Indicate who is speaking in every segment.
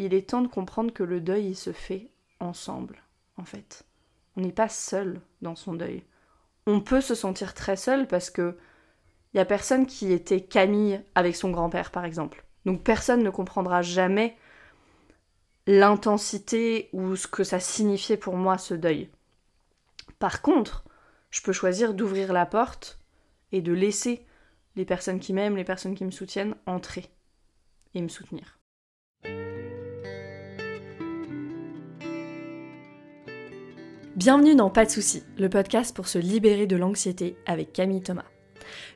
Speaker 1: il est temps de comprendre que le deuil, il se fait ensemble, en fait. On n'est pas seul dans son deuil. On peut se sentir très seul parce que il y a personne qui était Camille avec son grand-père, par exemple. Donc personne ne comprendra jamais l'intensité ou ce que ça signifiait pour moi ce deuil. Par contre, je peux choisir d'ouvrir la porte et de laisser les personnes qui m'aiment, les personnes qui me soutiennent entrer et me soutenir. Bienvenue dans Pas de soucis, le podcast pour se libérer de l'anxiété avec Camille Thomas.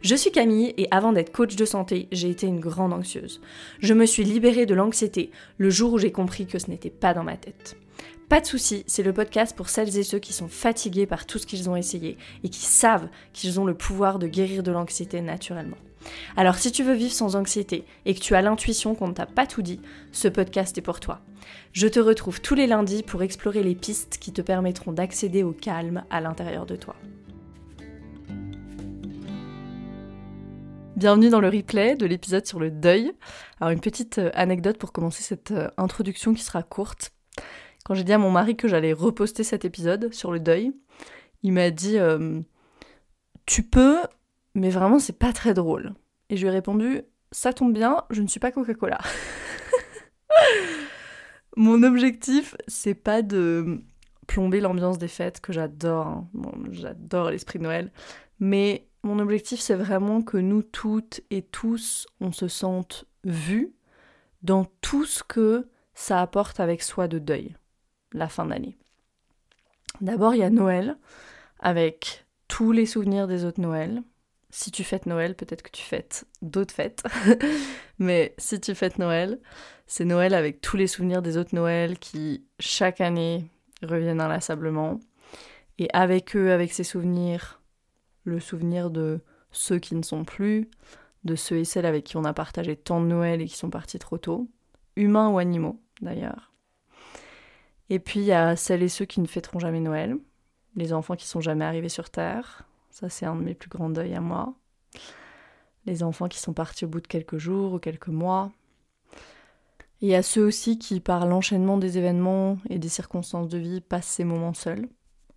Speaker 1: Je suis Camille et avant d'être coach de santé, j'ai été une grande anxieuse. Je me suis libérée de l'anxiété le jour où j'ai compris que ce n'était pas dans ma tête. Pas de soucis, c'est le podcast pour celles et ceux qui sont fatigués par tout ce qu'ils ont essayé et qui savent qu'ils ont le pouvoir de guérir de l'anxiété naturellement. Alors si tu veux vivre sans anxiété et que tu as l'intuition qu'on ne t'a pas tout dit, ce podcast est pour toi. Je te retrouve tous les lundis pour explorer les pistes qui te permettront d'accéder au calme à l'intérieur de toi. Bienvenue dans le replay de l'épisode sur le deuil. Alors une petite euh, anecdote pour commencer cette euh, introduction qui sera courte. Quand j'ai dit à mon mari que j'allais reposter cet épisode sur le deuil, il m'a dit euh, Tu peux, mais vraiment c'est pas très drôle. Et je lui ai répondu Ça tombe bien, je ne suis pas Coca-Cola. Mon objectif, c'est pas de plomber l'ambiance des fêtes que j'adore. Hein. j'adore l'esprit de Noël. Mais mon objectif, c'est vraiment que nous toutes et tous, on se sente vus dans tout ce que ça apporte avec soi de deuil, la fin d'année. D'abord, il y a Noël, avec tous les souvenirs des autres Noëls, si tu fêtes Noël, peut-être que tu fêtes d'autres fêtes. Mais si tu fêtes Noël, c'est Noël avec tous les souvenirs des autres Noëls qui, chaque année, reviennent inlassablement. Et avec eux, avec ces souvenirs, le souvenir de ceux qui ne sont plus, de ceux et celles avec qui on a partagé tant de Noël et qui sont partis trop tôt, humains ou animaux d'ailleurs. Et puis il y a celles et ceux qui ne fêteront jamais Noël, les enfants qui sont jamais arrivés sur Terre, ça, c'est un de mes plus grands deuils à moi. Les enfants qui sont partis au bout de quelques jours ou quelques mois. Et a ceux aussi qui, par l'enchaînement des événements et des circonstances de vie, passent ces moments seuls,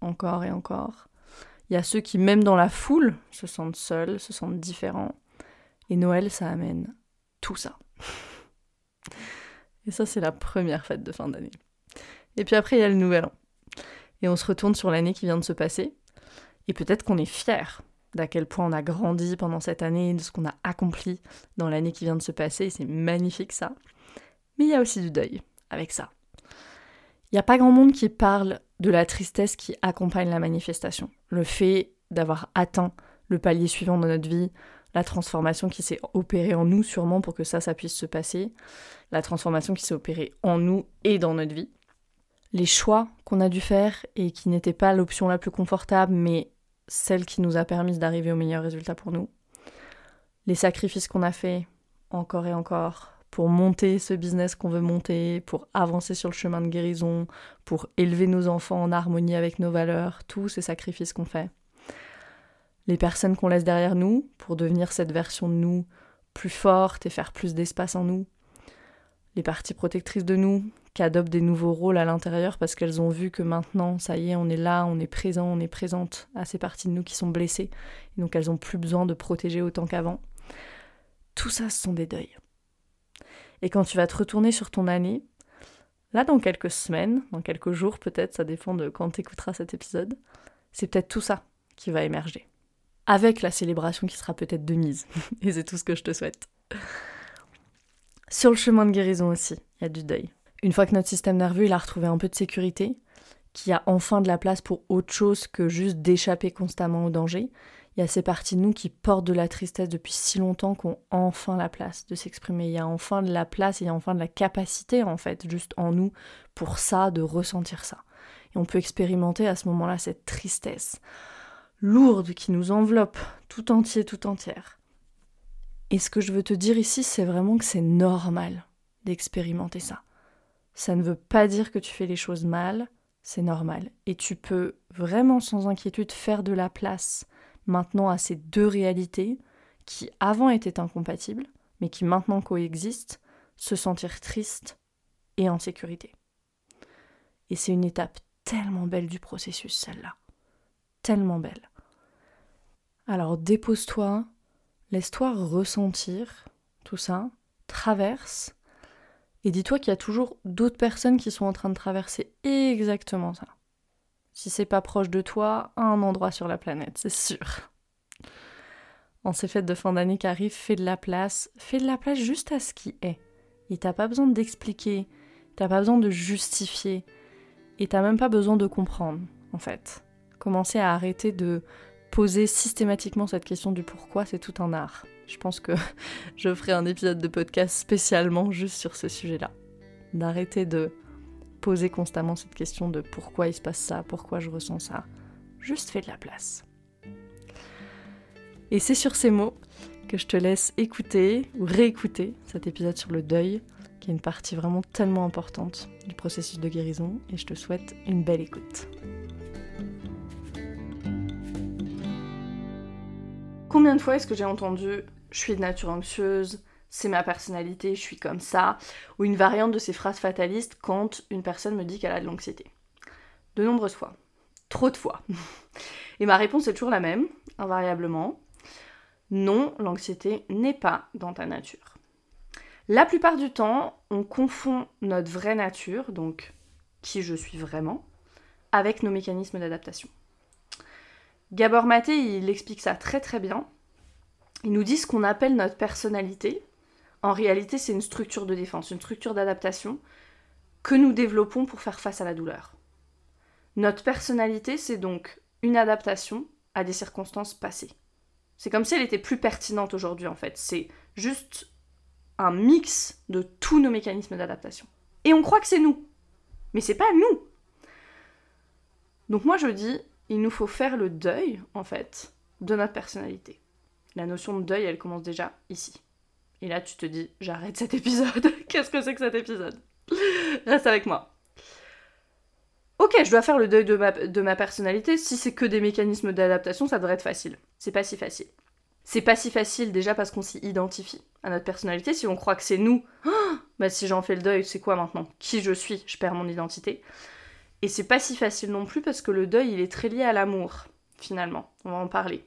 Speaker 1: encore et encore. Il y a ceux qui, même dans la foule, se sentent seuls, se sentent différents. Et Noël, ça amène tout ça. Et ça, c'est la première fête de fin d'année. Et puis après, il y a le nouvel an. Et on se retourne sur l'année qui vient de se passer. Et peut-être qu'on est fier d'à quel point on a grandi pendant cette année, de ce qu'on a accompli dans l'année qui vient de se passer, c'est magnifique ça. Mais il y a aussi du deuil avec ça. Il n'y a pas grand monde qui parle de la tristesse qui accompagne la manifestation. Le fait d'avoir atteint le palier suivant de notre vie, la transformation qui s'est opérée en nous sûrement pour que ça, ça puisse se passer, la transformation qui s'est opérée en nous et dans notre vie, les choix qu'on a dû faire et qui n'étaient pas l'option la plus confortable, mais celle qui nous a permis d'arriver au meilleur résultat pour nous. Les sacrifices qu'on a faits encore et encore pour monter ce business qu'on veut monter, pour avancer sur le chemin de guérison, pour élever nos enfants en harmonie avec nos valeurs, tous ces sacrifices qu'on fait. Les personnes qu'on laisse derrière nous pour devenir cette version de nous plus forte et faire plus d'espace en nous. Les parties protectrices de nous qui adoptent des nouveaux rôles à l'intérieur parce qu'elles ont vu que maintenant, ça y est, on est là, on est présent, on est présente à ces parties de nous qui sont blessées, et donc elles n'ont plus besoin de protéger autant qu'avant. Tout ça, ce sont des deuils. Et quand tu vas te retourner sur ton année, là, dans quelques semaines, dans quelques jours peut-être, ça dépend de quand tu écouteras cet épisode, c'est peut-être tout ça qui va émerger. Avec la célébration qui sera peut-être de mise. et c'est tout ce que je te souhaite. Sur le chemin de guérison aussi, il y a du deuil. Une fois que notre système nerveux il a retrouvé un peu de sécurité, qu'il y a enfin de la place pour autre chose que juste d'échapper constamment au danger, il y a ces parties de nous qui portent de la tristesse depuis si longtemps qu'on enfin la place de s'exprimer. Il y a enfin de la place, il y a enfin de la capacité en fait, juste en nous, pour ça, de ressentir ça. Et on peut expérimenter à ce moment-là cette tristesse lourde qui nous enveloppe tout entier, tout entière. Et ce que je veux te dire ici, c'est vraiment que c'est normal d'expérimenter ça. Ça ne veut pas dire que tu fais les choses mal, c'est normal. Et tu peux vraiment sans inquiétude faire de la place maintenant à ces deux réalités qui avant étaient incompatibles, mais qui maintenant coexistent, se sentir triste et en sécurité. Et c'est une étape tellement belle du processus, celle-là. Tellement belle. Alors dépose-toi, laisse-toi ressentir tout ça, traverse, et dis-toi qu'il y a toujours d'autres personnes qui sont en train de traverser exactement ça. Si c'est pas proche de toi, un endroit sur la planète, c'est sûr. En ces fêtes de fin d'année qui arrivent, fais de la place, fais de la place juste à ce qui est. Et t'as pas besoin d'expliquer, t'as pas besoin de justifier, et t'as même pas besoin de comprendre, en fait. Commencer à arrêter de poser systématiquement cette question du pourquoi, c'est tout un art. Je pense que je ferai un épisode de podcast spécialement juste sur ce sujet-là. D'arrêter de poser constamment cette question de pourquoi il se passe ça, pourquoi je ressens ça. Juste fais de la place. Et c'est sur ces mots que je te laisse écouter ou réécouter cet épisode sur le deuil, qui est une partie vraiment tellement importante du processus de guérison, et je te souhaite une belle écoute. Combien de fois est-ce que j'ai entendu je suis de nature anxieuse, c'est ma personnalité, je suis comme ça, ou une variante de ces phrases fatalistes quand une personne me dit qu'elle a de l'anxiété De nombreuses fois. Trop de fois. Et ma réponse est toujours la même, invariablement. Non, l'anxiété n'est pas dans ta nature. La plupart du temps, on confond notre vraie nature, donc qui je suis vraiment, avec nos mécanismes d'adaptation. Gabor Maté, il explique ça très très bien. Il nous dit ce qu'on appelle notre personnalité. En réalité, c'est une structure de défense, une structure d'adaptation que nous développons pour faire face à la douleur. Notre personnalité, c'est donc une adaptation à des circonstances passées. C'est comme si elle était plus pertinente aujourd'hui en fait. C'est juste un mix de tous nos mécanismes d'adaptation. Et on croit que c'est nous. Mais c'est pas nous. Donc moi je dis, il nous faut faire le deuil en fait de notre personnalité. La notion de deuil, elle commence déjà ici. Et là tu te dis, j'arrête cet épisode. Qu'est-ce que c'est que cet épisode? Reste avec moi. Ok, je dois faire le deuil de ma, de personnalité. Si c'est que des mécanismes d'adaptation, ça devrait être facile. C'est pas si facile. C'est pas si facile déjà parce qu'on s'y identifie à notre personnalité. Si on croit que c'est nous, bah si j'en fais le deuil, c'est quoi maintenant? Qui je suis? Je perds mon identité. Et c'est pas si facile non plus parce que le deuil, il est très lié à l'amour, finalement. On va en parler.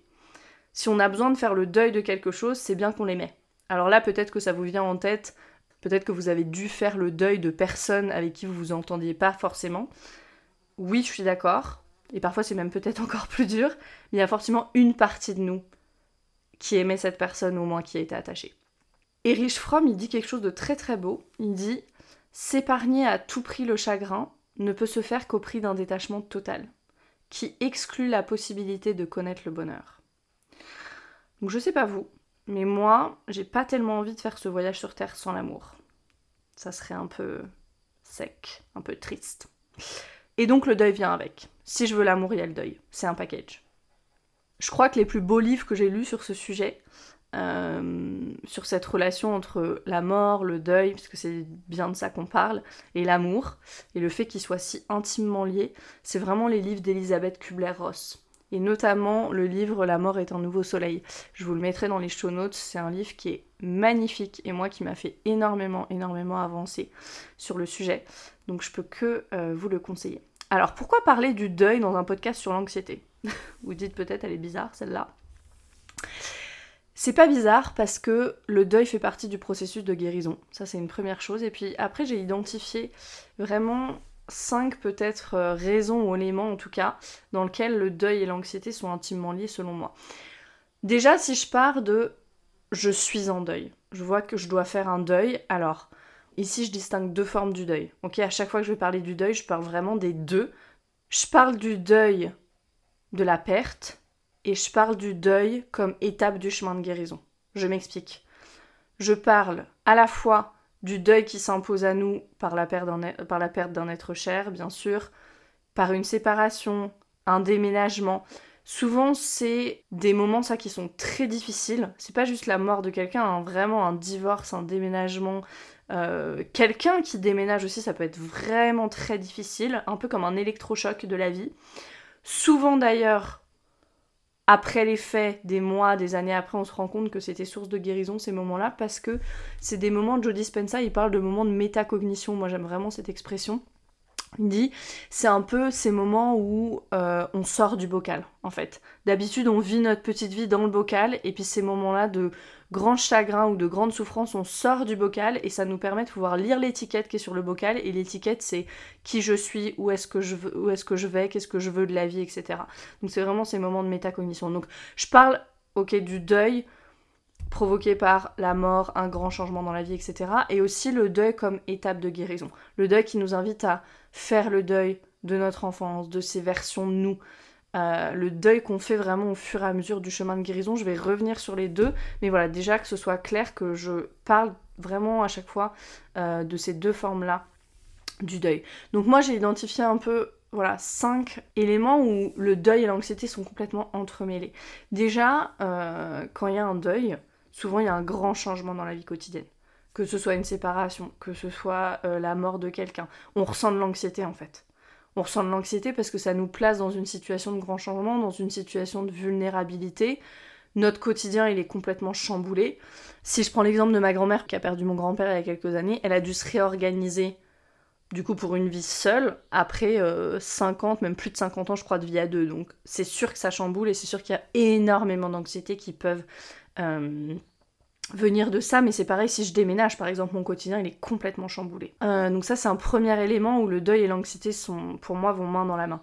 Speaker 1: Si on a besoin de faire le deuil de quelque chose, c'est bien qu'on l'aimait. Alors là, peut-être que ça vous vient en tête, peut-être que vous avez dû faire le deuil de personnes avec qui vous vous entendiez pas forcément. Oui, je suis d'accord. Et parfois, c'est même peut-être encore plus dur. Mais il y a forcément une partie de nous qui aimait cette personne, au moins qui été attachée. Erich Fromm, il dit quelque chose de très très beau. Il dit S'épargner à tout prix le chagrin ne peut se faire qu'au prix d'un détachement total, qui exclut la possibilité de connaître le bonheur. Donc je sais pas vous, mais moi, j'ai pas tellement envie de faire ce voyage sur Terre sans l'amour. Ça serait un peu sec, un peu triste. Et donc le deuil vient avec. Si je veux l'amour, il y a le deuil. C'est un package. Je crois que les plus beaux livres que j'ai lus sur ce sujet, euh, sur cette relation entre la mort, le deuil, puisque c'est bien de ça qu'on parle, et l'amour, et le fait qu'ils soient si intimement liés, c'est vraiment les livres d'Elisabeth Kubler-Ross. Et notamment le livre La mort est un nouveau soleil. Je vous le mettrai dans les show notes, c'est un livre qui est magnifique et moi qui m'a fait énormément, énormément avancer sur le sujet. Donc je peux que euh, vous le conseiller. Alors pourquoi parler du deuil dans un podcast sur l'anxiété? Vous dites peut-être elle est bizarre celle-là. C'est pas bizarre parce que le deuil fait partie du processus de guérison. Ça c'est une première chose. Et puis après j'ai identifié vraiment cinq peut-être euh, raisons ou éléments en tout cas dans lesquels le deuil et l'anxiété sont intimement liés selon moi. Déjà si je pars de je suis en deuil, je vois que je dois faire un deuil, alors Ici, je distingue deux formes du deuil. Ok, à chaque fois que je vais parler du deuil, je parle vraiment des deux. Je parle du deuil de la perte et je parle du deuil comme étape du chemin de guérison. Je m'explique. Je parle à la fois du deuil qui s'impose à nous par la perte d'un être cher, bien sûr, par une séparation, un déménagement. Souvent, c'est des moments ça qui sont très difficiles. C'est pas juste la mort de quelqu'un, hein, vraiment un divorce, un déménagement, euh, quelqu'un qui déménage aussi, ça peut être vraiment très difficile, un peu comme un électrochoc de la vie. Souvent d'ailleurs, après les faits, des mois, des années après, on se rend compte que c'était source de guérison ces moments-là parce que c'est des moments, Joe Dispenza, il parle de moments de métacognition. Moi j'aime vraiment cette expression. Il dit, c'est un peu ces moments où euh, on sort du bocal, en fait. D'habitude, on vit notre petite vie dans le bocal, et puis ces moments-là de grand chagrin ou de grande souffrance, on sort du bocal, et ça nous permet de pouvoir lire l'étiquette qui est sur le bocal, et l'étiquette, c'est qui je suis, où est-ce que je, vais, qu'est-ce que je veux de la vie, etc. Donc c'est vraiment ces moments de métacognition. Donc je parle, ok, du deuil, provoqué par la mort, un grand changement dans la vie, etc. Et aussi le deuil comme étape de guérison. Le deuil qui nous invite à faire le deuil de notre enfance, de ces versions de nous. Euh, le deuil qu'on fait vraiment au fur et à mesure du chemin de guérison. Je vais revenir sur les deux, mais voilà, déjà que ce soit clair que je parle vraiment à chaque fois euh, de ces deux formes-là du deuil. Donc moi j'ai identifié un peu voilà, cinq éléments où le deuil et l'anxiété sont complètement entremêlés. Déjà, euh, quand il y a un deuil, souvent il y a un grand changement dans la vie quotidienne que ce soit une séparation, que ce soit la mort de quelqu'un. On ressent de l'anxiété en fait. On ressent de l'anxiété parce que ça nous place dans une situation de grand changement, dans une situation de vulnérabilité. Notre quotidien, il est complètement chamboulé. Si je prends l'exemple de ma grand-mère qui a perdu mon grand-père il y a quelques années, elle a dû se réorganiser du coup pour une vie seule après 50, euh, même plus de 50 ans je crois de vie à deux. Donc c'est sûr que ça chamboule et c'est sûr qu'il y a énormément d'anxiété qui peuvent euh, venir de ça, mais c'est pareil si je déménage, par exemple, mon quotidien il est complètement chamboulé. Euh, donc ça c'est un premier élément où le deuil et l'anxiété sont, pour moi, vont main dans la main.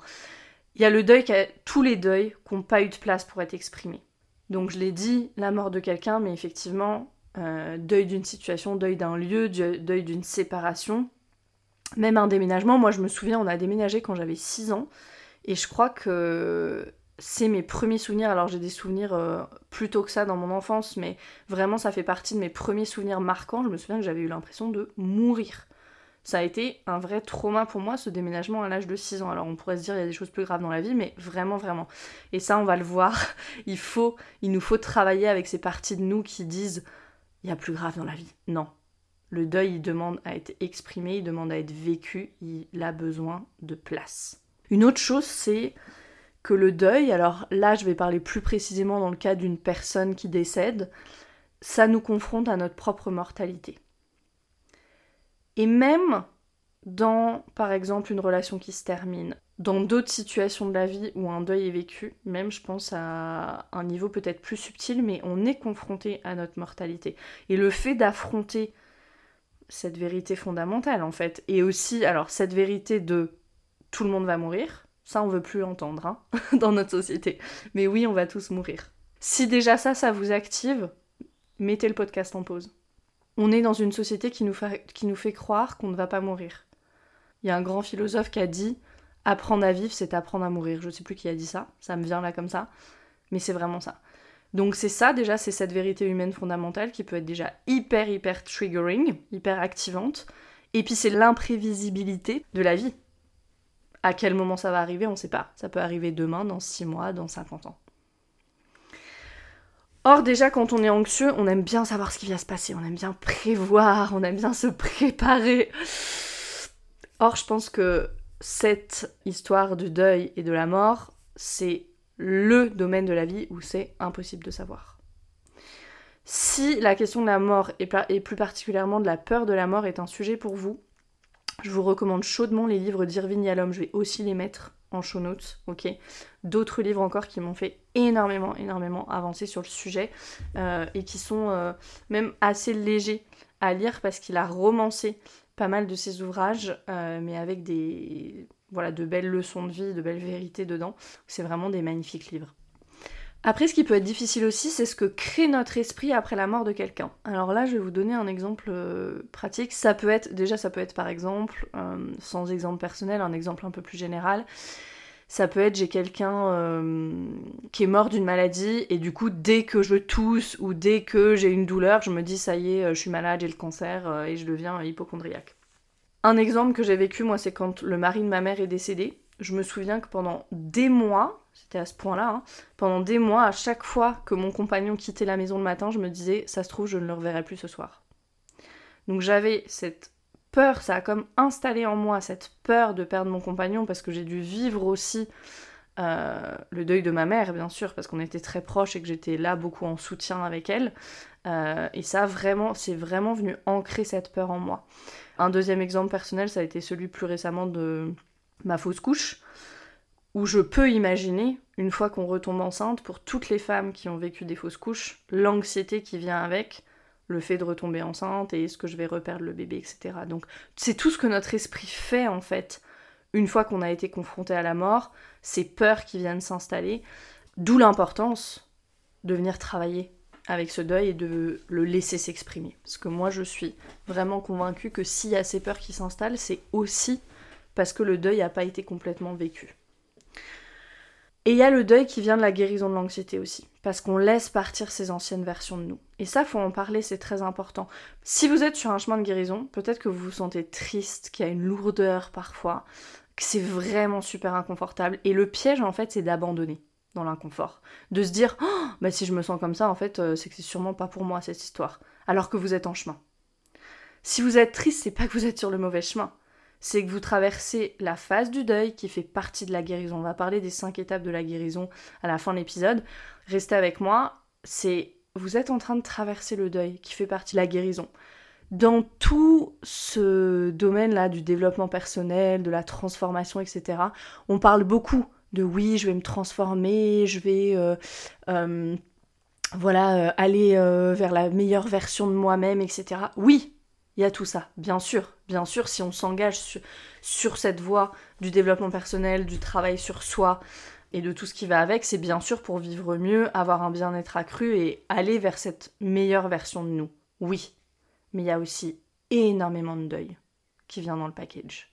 Speaker 1: Il y a le deuil, tous les deuils qui n'ont pas eu de place pour être exprimés. Donc je l'ai dit, la mort de quelqu'un, mais effectivement, euh, deuil d'une situation, deuil d'un lieu, deuil d'une séparation, même un déménagement. Moi je me souviens, on a déménagé quand j'avais 6 ans, et je crois que c'est mes premiers souvenirs. Alors j'ai des souvenirs euh, plus tôt que ça dans mon enfance, mais vraiment ça fait partie de mes premiers souvenirs marquants. Je me souviens que j'avais eu l'impression de mourir. Ça a été un vrai trauma pour moi, ce déménagement à l'âge de 6 ans. Alors on pourrait se dire il y a des choses plus graves dans la vie, mais vraiment, vraiment. Et ça, on va le voir. Il faut, il nous faut travailler avec ces parties de nous qui disent il y a plus grave dans la vie. Non. Le deuil, il demande à être exprimé, il demande à être vécu, il a besoin de place. Une autre chose, c'est que le deuil, alors là je vais parler plus précisément dans le cas d'une personne qui décède, ça nous confronte à notre propre mortalité. Et même dans, par exemple, une relation qui se termine, dans d'autres situations de la vie où un deuil est vécu, même je pense à un niveau peut-être plus subtil, mais on est confronté à notre mortalité. Et le fait d'affronter cette vérité fondamentale, en fait, et aussi, alors, cette vérité de tout le monde va mourir, ça, on veut plus entendre hein, dans notre société. Mais oui, on va tous mourir. Si déjà ça, ça vous active, mettez le podcast en pause. On est dans une société qui nous fait, qui nous fait croire qu'on ne va pas mourir. Il y a un grand philosophe qui a dit apprendre à vivre, c'est apprendre à mourir. Je sais plus qui a dit ça, ça me vient là comme ça, mais c'est vraiment ça. Donc c'est ça déjà, c'est cette vérité humaine fondamentale qui peut être déjà hyper hyper triggering, hyper activante. Et puis c'est l'imprévisibilité de la vie. À quel moment ça va arriver, on ne sait pas. Ça peut arriver demain, dans 6 mois, dans 50 ans. Or déjà quand on est anxieux, on aime bien savoir ce qui va se passer, on aime bien prévoir, on aime bien se préparer. Or je pense que cette histoire du deuil et de la mort, c'est le domaine de la vie où c'est impossible de savoir. Si la question de la mort et plus particulièrement de la peur de la mort est un sujet pour vous, je vous recommande chaudement les livres d'Irving Yalom, je vais aussi les mettre en show notes, D'autres livres encore qui m'ont fait énormément, énormément avancer sur le sujet euh, et qui sont euh, même assez légers à lire parce qu'il a romancé pas mal de ses ouvrages, euh, mais avec des voilà de belles leçons de vie, de belles vérités dedans. C'est vraiment des magnifiques livres. Après, ce qui peut être difficile aussi, c'est ce que crée notre esprit après la mort de quelqu'un. Alors là, je vais vous donner un exemple euh, pratique. Ça peut être, déjà, ça peut être par exemple, euh, sans exemple personnel, un exemple un peu plus général. Ça peut être j'ai quelqu'un euh, qui est mort d'une maladie et du coup dès que je tousse ou dès que j'ai une douleur, je me dis ça y est, je suis malade, j'ai le cancer et je deviens hypochondriaque. Un exemple que j'ai vécu moi c'est quand le mari de ma mère est décédé. Je me souviens que pendant des mois, c'était à ce point-là. Hein. Pendant des mois, à chaque fois que mon compagnon quittait la maison le matin, je me disais, ça se trouve, je ne le reverrai plus ce soir. Donc j'avais cette peur, ça a comme installé en moi cette peur de perdre mon compagnon parce que j'ai dû vivre aussi euh, le deuil de ma mère, bien sûr, parce qu'on était très proches et que j'étais là beaucoup en soutien avec elle. Euh, et ça, vraiment, c'est vraiment venu ancrer cette peur en moi. Un deuxième exemple personnel, ça a été celui plus récemment de ma fausse couche, où je peux imaginer, une fois qu'on retombe enceinte, pour toutes les femmes qui ont vécu des fausses couches, l'anxiété qui vient avec, le fait de retomber enceinte et est-ce que je vais reperdre le bébé, etc. Donc c'est tout ce que notre esprit fait en fait une fois qu'on a été confronté à la mort, ces peurs qui viennent s'installer, d'où l'importance de venir travailler avec ce deuil et de le laisser s'exprimer. Parce que moi je suis vraiment convaincue que s'il y a ces peurs qui s'installent, c'est aussi parce que le deuil n'a pas été complètement vécu. Et il y a le deuil qui vient de la guérison de l'anxiété aussi, parce qu'on laisse partir ces anciennes versions de nous. Et ça, faut en parler, c'est très important. Si vous êtes sur un chemin de guérison, peut-être que vous vous sentez triste, qu'il y a une lourdeur parfois, que c'est vraiment super inconfortable. Et le piège, en fait, c'est d'abandonner dans l'inconfort. De se dire, oh, bah si je me sens comme ça, en fait, euh, c'est que c'est sûrement pas pour moi cette histoire. Alors que vous êtes en chemin. Si vous êtes triste, c'est pas que vous êtes sur le mauvais chemin c'est que vous traversez la phase du deuil qui fait partie de la guérison. On va parler des cinq étapes de la guérison à la fin de l'épisode. Restez avec moi, c'est vous êtes en train de traverser le deuil qui fait partie de la guérison. Dans tout ce domaine-là du développement personnel, de la transformation, etc., on parle beaucoup de oui, je vais me transformer, je vais euh, euh, voilà, euh, aller vers la meilleure version de moi-même, etc. Oui, il y a tout ça, bien sûr. Bien sûr, si on s'engage sur, cette voie du développement personnel, du travail sur soi et de tout ce qui va avec, c'est bien sûr pour vivre mieux, avoir un bien-être accru et aller vers cette meilleure version de nous. Oui, mais il y a aussi énormément de deuil qui vient dans le package.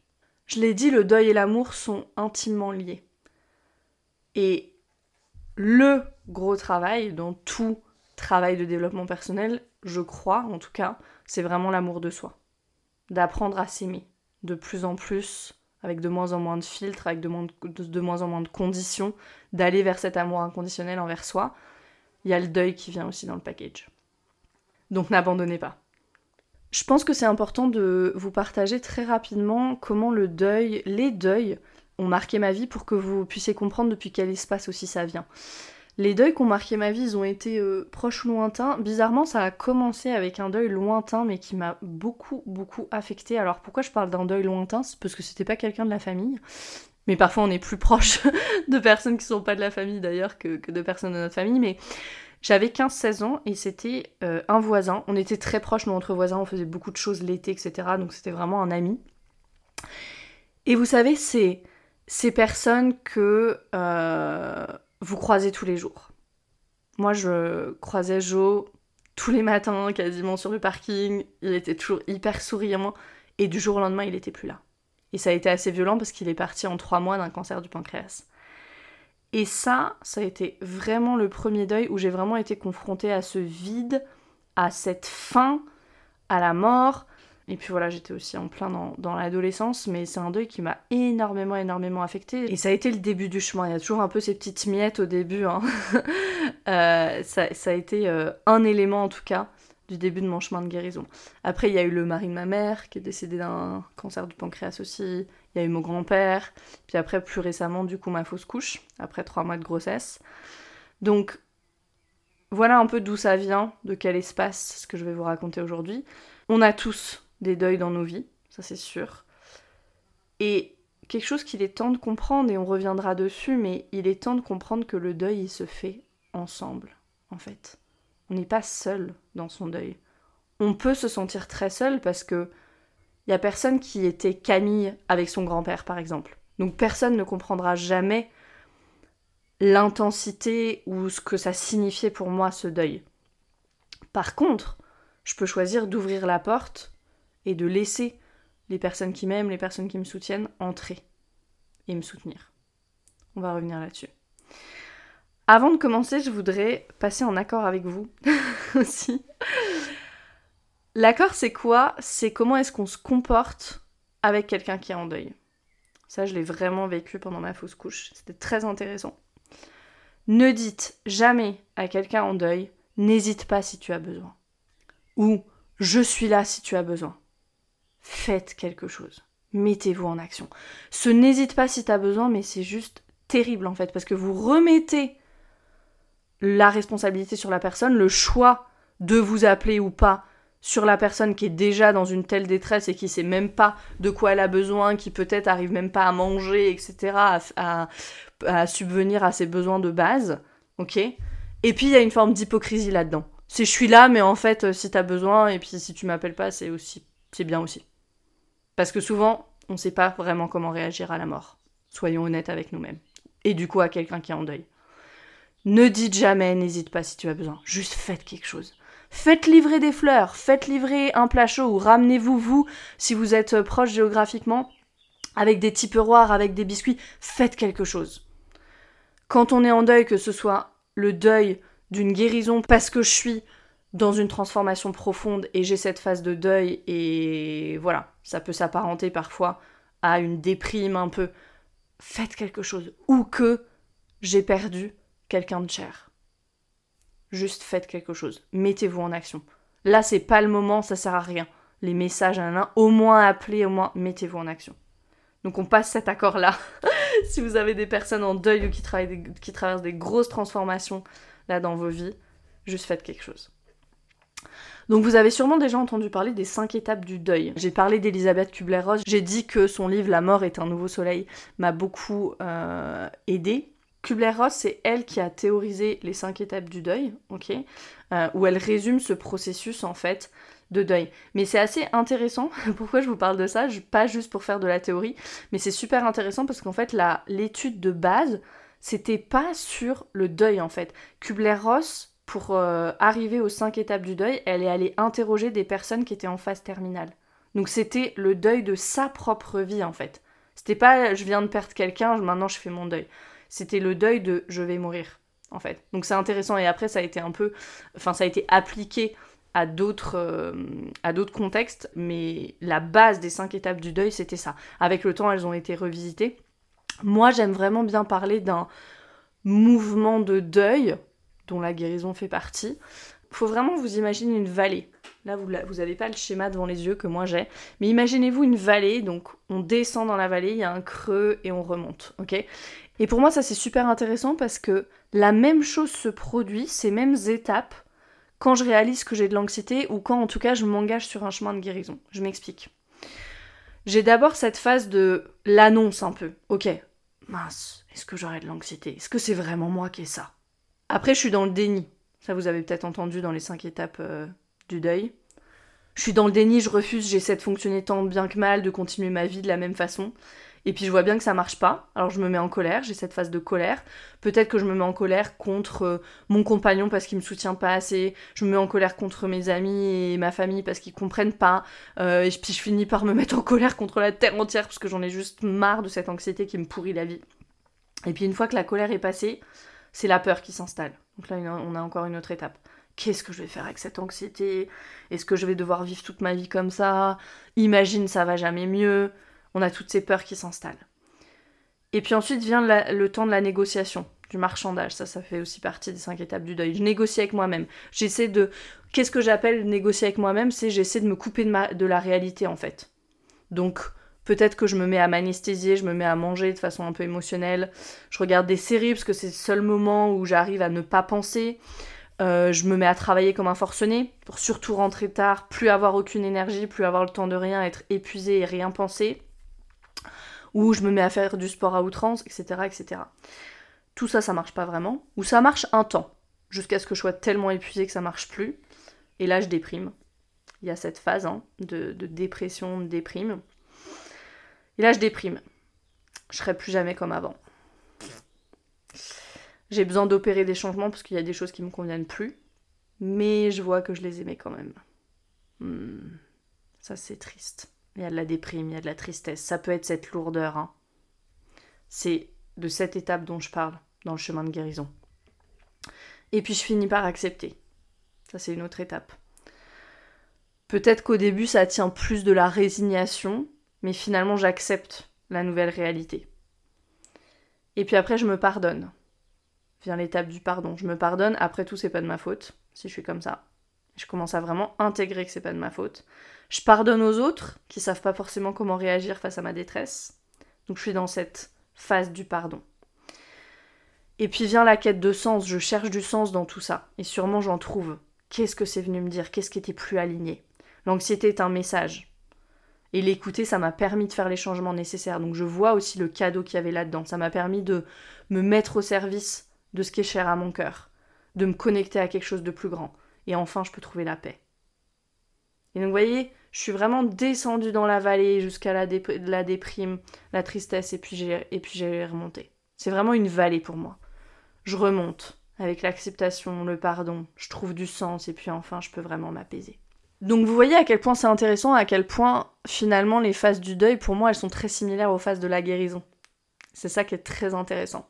Speaker 1: Je l'ai dit, le deuil et l'amour sont intimement liés. Et le gros travail dans tout travail de développement personnel, je crois en tout cas, c'est vraiment l'amour de soi. D'apprendre à s'aimer de plus en plus, avec de moins en moins de filtres, avec de moins, de, moins en moins de conditions, d'aller vers cet amour inconditionnel envers soi. Il y a le deuil qui vient aussi dans le package. Donc n'abandonnez pas. Je pense que c'est important de vous partager très rapidement comment le deuil, les deuils ont marqué ma vie pour que vous puissiez comprendre depuis quel espace aussi ça vient. Les deuils qui ont marqué ma vie, ils ont été euh, proches ou lointains. Bizarrement, ça a commencé avec un deuil lointain, mais qui m'a beaucoup, beaucoup affecté. Alors pourquoi je parle d'un deuil lointain? C'est parce que c'était pas quelqu'un de la famille. Mais parfois, on est plus proche de personnes qui sont pas de la famille d'ailleurs que, de personnes de notre famille. Mais j'avais 15-16 ans et c'était euh, un voisin. On était très proches, nous, entre voisins. On faisait beaucoup de choses l'été, etc. Donc c'était vraiment un ami. Et vous savez, c'est ces personnes que. Euh, vous croisez tous les jours. Moi, je croisais Joe tous les matins, quasiment sur le parking. Il était toujours hyper souriant. Et du jour au lendemain, il n'était plus là. Et ça a été assez violent parce qu'il est parti en trois mois d'un cancer du pancréas. Et ça, ça a été vraiment le premier deuil où j'ai vraiment été confrontée à ce vide, à cette fin, à la mort, et puis voilà, j'étais aussi en plein dans, l'adolescence, mais c'est un deuil qui m'a énormément, énormément affectée. Et ça a été le début du chemin. Il y a toujours un peu ces petites miettes au début. Hein. Euh, ça, a été euh, un élément, en tout cas, du début de mon chemin de guérison. Après, il y a eu le mari de ma mère, qui est décédé d'un cancer du pancréas aussi. Il y a eu mon grand-père. Puis après, plus récemment, du coup, ma fausse couche, après trois mois de grossesse. Donc, voilà un peu d'où ça vient, de quel espace, ce que je vais vous raconter aujourd'hui. On a tous des deuils dans nos vies, ça c'est sûr. Et quelque chose qu'il est temps de comprendre, et on reviendra dessus, mais il est temps de comprendre que le deuil, il se fait ensemble, en fait. On n'est pas seul dans son deuil. On peut se sentir très seul parce que il y a personne qui était Camille avec son grand-père, par exemple. Donc personne ne comprendra jamais l'intensité ou ce que ça signifiait pour moi ce deuil. Par contre, je peux choisir d'ouvrir la porte et de laisser les personnes qui m'aiment, les personnes qui me soutiennent entrer et me soutenir. On va revenir là-dessus. Avant de commencer, je voudrais passer en accord avec vous aussi. L'accord, c'est quoi? C'est comment est-ce qu'on se comporte avec quelqu'un qui est en deuil. Ça, je l'ai vraiment vécu pendant ma fausse couche. C'était très intéressant. Ne dites jamais à quelqu'un en deuil, n'hésite pas si tu as besoin. Ou je suis là si tu as besoin faites quelque chose. Mettez-vous en action. Ce n'hésite pas si tu as besoin, mais c'est juste terrible en fait, parce que vous remettez la responsabilité sur la personne, le choix de vous appeler ou pas sur la personne qui est déjà dans une telle détresse et qui sait même pas de quoi elle a besoin, qui peut-être arrive même pas à manger, etc., à, à, subvenir à ses besoins de base, ok? Et puis il y a une forme d'hypocrisie là-dedans. C'est je suis là, mais en fait, si t'as besoin, et puis si tu m'appelles pas, c'est aussi, c'est bien aussi. Parce que souvent, on sait pas vraiment comment réagir à la mort. Soyons honnêtes avec nous-mêmes. Et du coup, à quelqu'un qui est en deuil. Ne dites jamais, n'hésite pas si tu as besoin. Juste faites quelque chose. Faites livrer des fleurs, faites livrer un plat chaud ou ramenez-vous, vous, si vous êtes euh, proche géographiquement, avec des tiperoirs, avec des biscuits, faites quelque chose. Quand on est en deuil, que ce soit le deuil d'une guérison parce que je suis dans une transformation profonde et j'ai cette phase de deuil et voilà, ça peut s'apparenter parfois à une déprime un peu. Faites quelque chose. Ou que j'ai perdu quelqu'un de cher. Juste faites quelque chose. Mettez-vous en action. Là, c'est pas le moment, ça sert à rien. Les messages, un, au moins appelez, au moins mettez-vous en action. Donc on passe cet accord-là. si vous avez des personnes en deuil ou qui, qui traversent des grosses transformations là dans vos vies, juste faites quelque chose. Donc vous avez sûrement déjà entendu parler des cinq étapes du deuil. J'ai parlé d'Elisabeth Kubler-Ross, j'ai dit que son livre La mort est un nouveau soleil m'a beaucoup euh, aidé Kubler-Ross, c'est elle qui a théorisé les cinq étapes du deuil, ok, euh, où elle résume ce processus en fait de deuil. Mais c'est assez intéressant. Pourquoi je vous parle de ça Pas juste pour faire de la théorie, mais c'est super intéressant parce qu'en fait l'étude de base, c'était pas sur le deuil en fait. Kubler-Ross, pour euh, arriver aux cinq étapes du deuil, elle est allée interroger des personnes qui étaient en phase terminale. Donc c'était le deuil de sa propre vie en fait. C'était pas je viens de perdre quelqu'un, maintenant je fais mon deuil c'était le deuil de je vais mourir, en fait. Donc c'est intéressant. Et après, ça a été un peu. Enfin, ça a été appliqué à d'autres euh, à d'autres contextes, mais la base des cinq étapes du deuil, c'était ça. Avec le temps, elles ont été revisitées. Moi, j'aime vraiment bien parler d'un mouvement de deuil dont la guérison fait partie. Faut vraiment vous imaginer une vallée. Là, vous n'avez pas le schéma devant les yeux que moi j'ai. Mais imaginez-vous une vallée, donc on descend dans la vallée, il y a un creux et on remonte, ok? Et pour moi, ça c'est super intéressant parce que la même chose se produit, ces mêmes étapes, quand je réalise que j'ai de l'anxiété ou quand en tout cas je m'engage sur un chemin de guérison. Je m'explique. J'ai d'abord cette phase de l'annonce un peu. Ok, mince, est-ce que j'aurai de l'anxiété? Est-ce que c'est vraiment moi qui ai ça? Après, je suis dans le déni. Ça, vous avez peut-être entendu dans les cinq étapes euh, du deuil. Je suis dans le déni, je refuse, j'essaie de fonctionner tant bien que mal, de continuer ma vie de la même façon. Et puis je vois bien que ça marche pas. Alors je me mets en colère, j'ai cette phase de colère. Peut-être que je me mets en colère contre euh, mon compagnon parce qu'il me soutient pas assez. Je me mets en colère contre mes amis et ma famille parce qu'ils comprennent pas. Euh, et puis je finis par me mettre en colère contre la terre entière parce que j'en ai juste marre de cette anxiété qui me pourrit la vie. Et puis une fois que la colère est passée, c'est la peur qui s'installe. Donc là on a encore une autre étape. Qu'est-ce que je vais faire avec cette anxiété? Est-ce que je vais devoir vivre toute ma vie comme ça? Imagine ça va jamais mieux on a toutes ces peurs qui s'installent. Et puis ensuite vient le temps de la négociation, du marchandage. Ça, ça fait aussi partie des cinq étapes du deuil. Je négocie avec moi-même. J'essaie de. Qu'est-ce que j'appelle négocier avec moi-même? C'est j'essaie de me couper de, de la réalité en fait. Donc peut-être que je me mets à m'anesthésier, je me mets à manger de façon un peu émotionnelle. Je regarde des séries parce que c'est le seul moment où j'arrive à ne pas penser. Euh, je me mets à travailler comme un forcené pour surtout rentrer tard, plus avoir aucune énergie, plus avoir le temps de rien, être épuisé et rien penser ou je me mets à faire du sport à outrance, etc. etc. Tout ça, ça marche pas vraiment. Ou ça marche un temps, jusqu'à ce que je sois tellement épuisée que ça marche plus. Et là, je déprime. Il y a cette phase hein, de, dépression, de déprime. Et là, je déprime. Je serai plus jamais comme avant. J'ai besoin d'opérer des changements parce qu'il y a des choses qui me conviennent plus. Mais je vois que je les aimais quand même. Hmm. Ça, c'est triste. Il y a de la déprime, il y a de la tristesse. Ça peut être cette lourdeur. Hein. C'est de cette étape dont je parle dans le chemin de guérison. Et puis je finis par accepter. Ça, c'est une autre étape. Peut-être qu'au début, ça tient plus de la résignation, mais finalement, j'accepte la nouvelle réalité. Et puis après, je me pardonne. Vient l'étape du pardon. Je me pardonne, après tout, c'est pas de ma faute, si je suis comme ça. Je commence à vraiment intégrer que c'est pas de ma faute. Je pardonne aux autres qui savent pas forcément comment réagir face à ma détresse. Donc je suis dans cette phase du pardon. Et puis vient la quête de sens, je cherche du sens dans tout ça, et sûrement j'en trouve. Qu'est-ce que c'est venu me dire? Qu'est-ce qui était plus aligné? L'anxiété est un message. Et l'écouter, ça m'a permis de faire les changements nécessaires. Donc je vois aussi le cadeau qu'il y avait là-dedans. Ça m'a permis de me mettre au service de ce qui est cher à mon cœur, de me connecter à quelque chose de plus grand. Et enfin, je peux trouver la paix. Et donc, vous voyez, je suis vraiment descendue dans la vallée jusqu'à la, la, déprime, la tristesse, et puis j'ai remonté. C'est vraiment une vallée pour moi. Je remonte avec l'acceptation, le pardon, je trouve du sens, et puis enfin, je peux vraiment m'apaiser. Donc vous voyez à quel point c'est intéressant, à quel point finalement les phases du deuil, pour moi, elles sont très similaires aux phases de la guérison. C'est ça qui est très intéressant.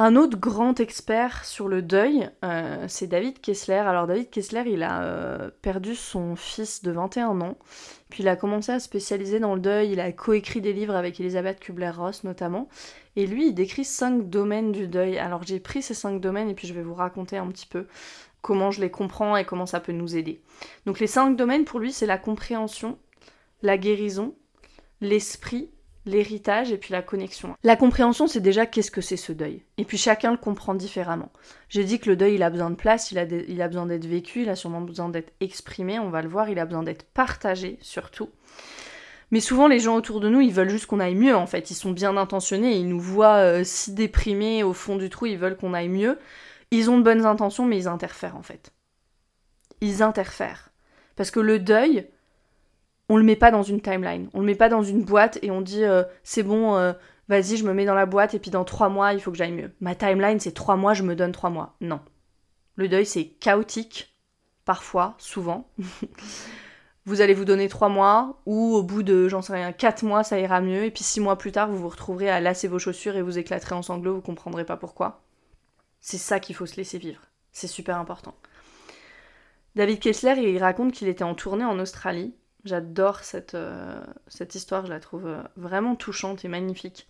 Speaker 1: Un autre grand expert sur le deuil, euh, c'est David Kessler. Alors David Kessler, il a euh, perdu son fils de 21 ans, puis il a commencé à se spécialiser dans le deuil, il a coécrit des livres avec Elisabeth Kubler-Ross notamment, et lui, il décrit cinq domaines du deuil. Alors j'ai pris ces cinq domaines et puis je vais vous raconter un petit peu comment je les comprends et comment ça peut nous aider. Donc les cinq domaines pour lui, c'est la compréhension, la guérison, l'esprit, l'héritage et puis la connexion. La compréhension, c'est déjà qu'est-ce que c'est ce deuil. Et puis chacun le comprend différemment. J'ai dit que le deuil, il a besoin de place, il a, il a besoin d'être vécu, il a sûrement besoin d'être exprimé, on va le voir, il a besoin d'être partagé surtout. Mais souvent, les gens autour de nous, ils veulent juste qu'on aille mieux, en fait. Ils sont bien intentionnés, ils nous voient euh, si déprimés au fond du trou, ils veulent qu'on aille mieux. Ils ont de bonnes intentions, mais ils interfèrent, en fait. Ils interfèrent. Parce que le deuil, on le met pas dans une timeline, on le met pas dans une boîte et on dit euh, c'est bon, euh, vas-y, je me mets dans la boîte et puis dans trois mois, il faut que j'aille mieux. Ma timeline, c'est trois mois, je me donne trois mois. Non. Le deuil, c'est chaotique, parfois, souvent. vous allez vous donner trois mois, ou au bout de, j'en sais rien, quatre mois, ça ira mieux, et puis six mois plus tard, vous vous retrouverez à lasser vos chaussures et vous éclaterez en sanglots, vous comprendrez pas pourquoi. C'est ça qu'il faut se laisser vivre. C'est super important. David Kessler, il raconte qu'il était en tournée en Australie J'adore cette, euh, cette histoire, je la trouve euh, vraiment touchante et magnifique.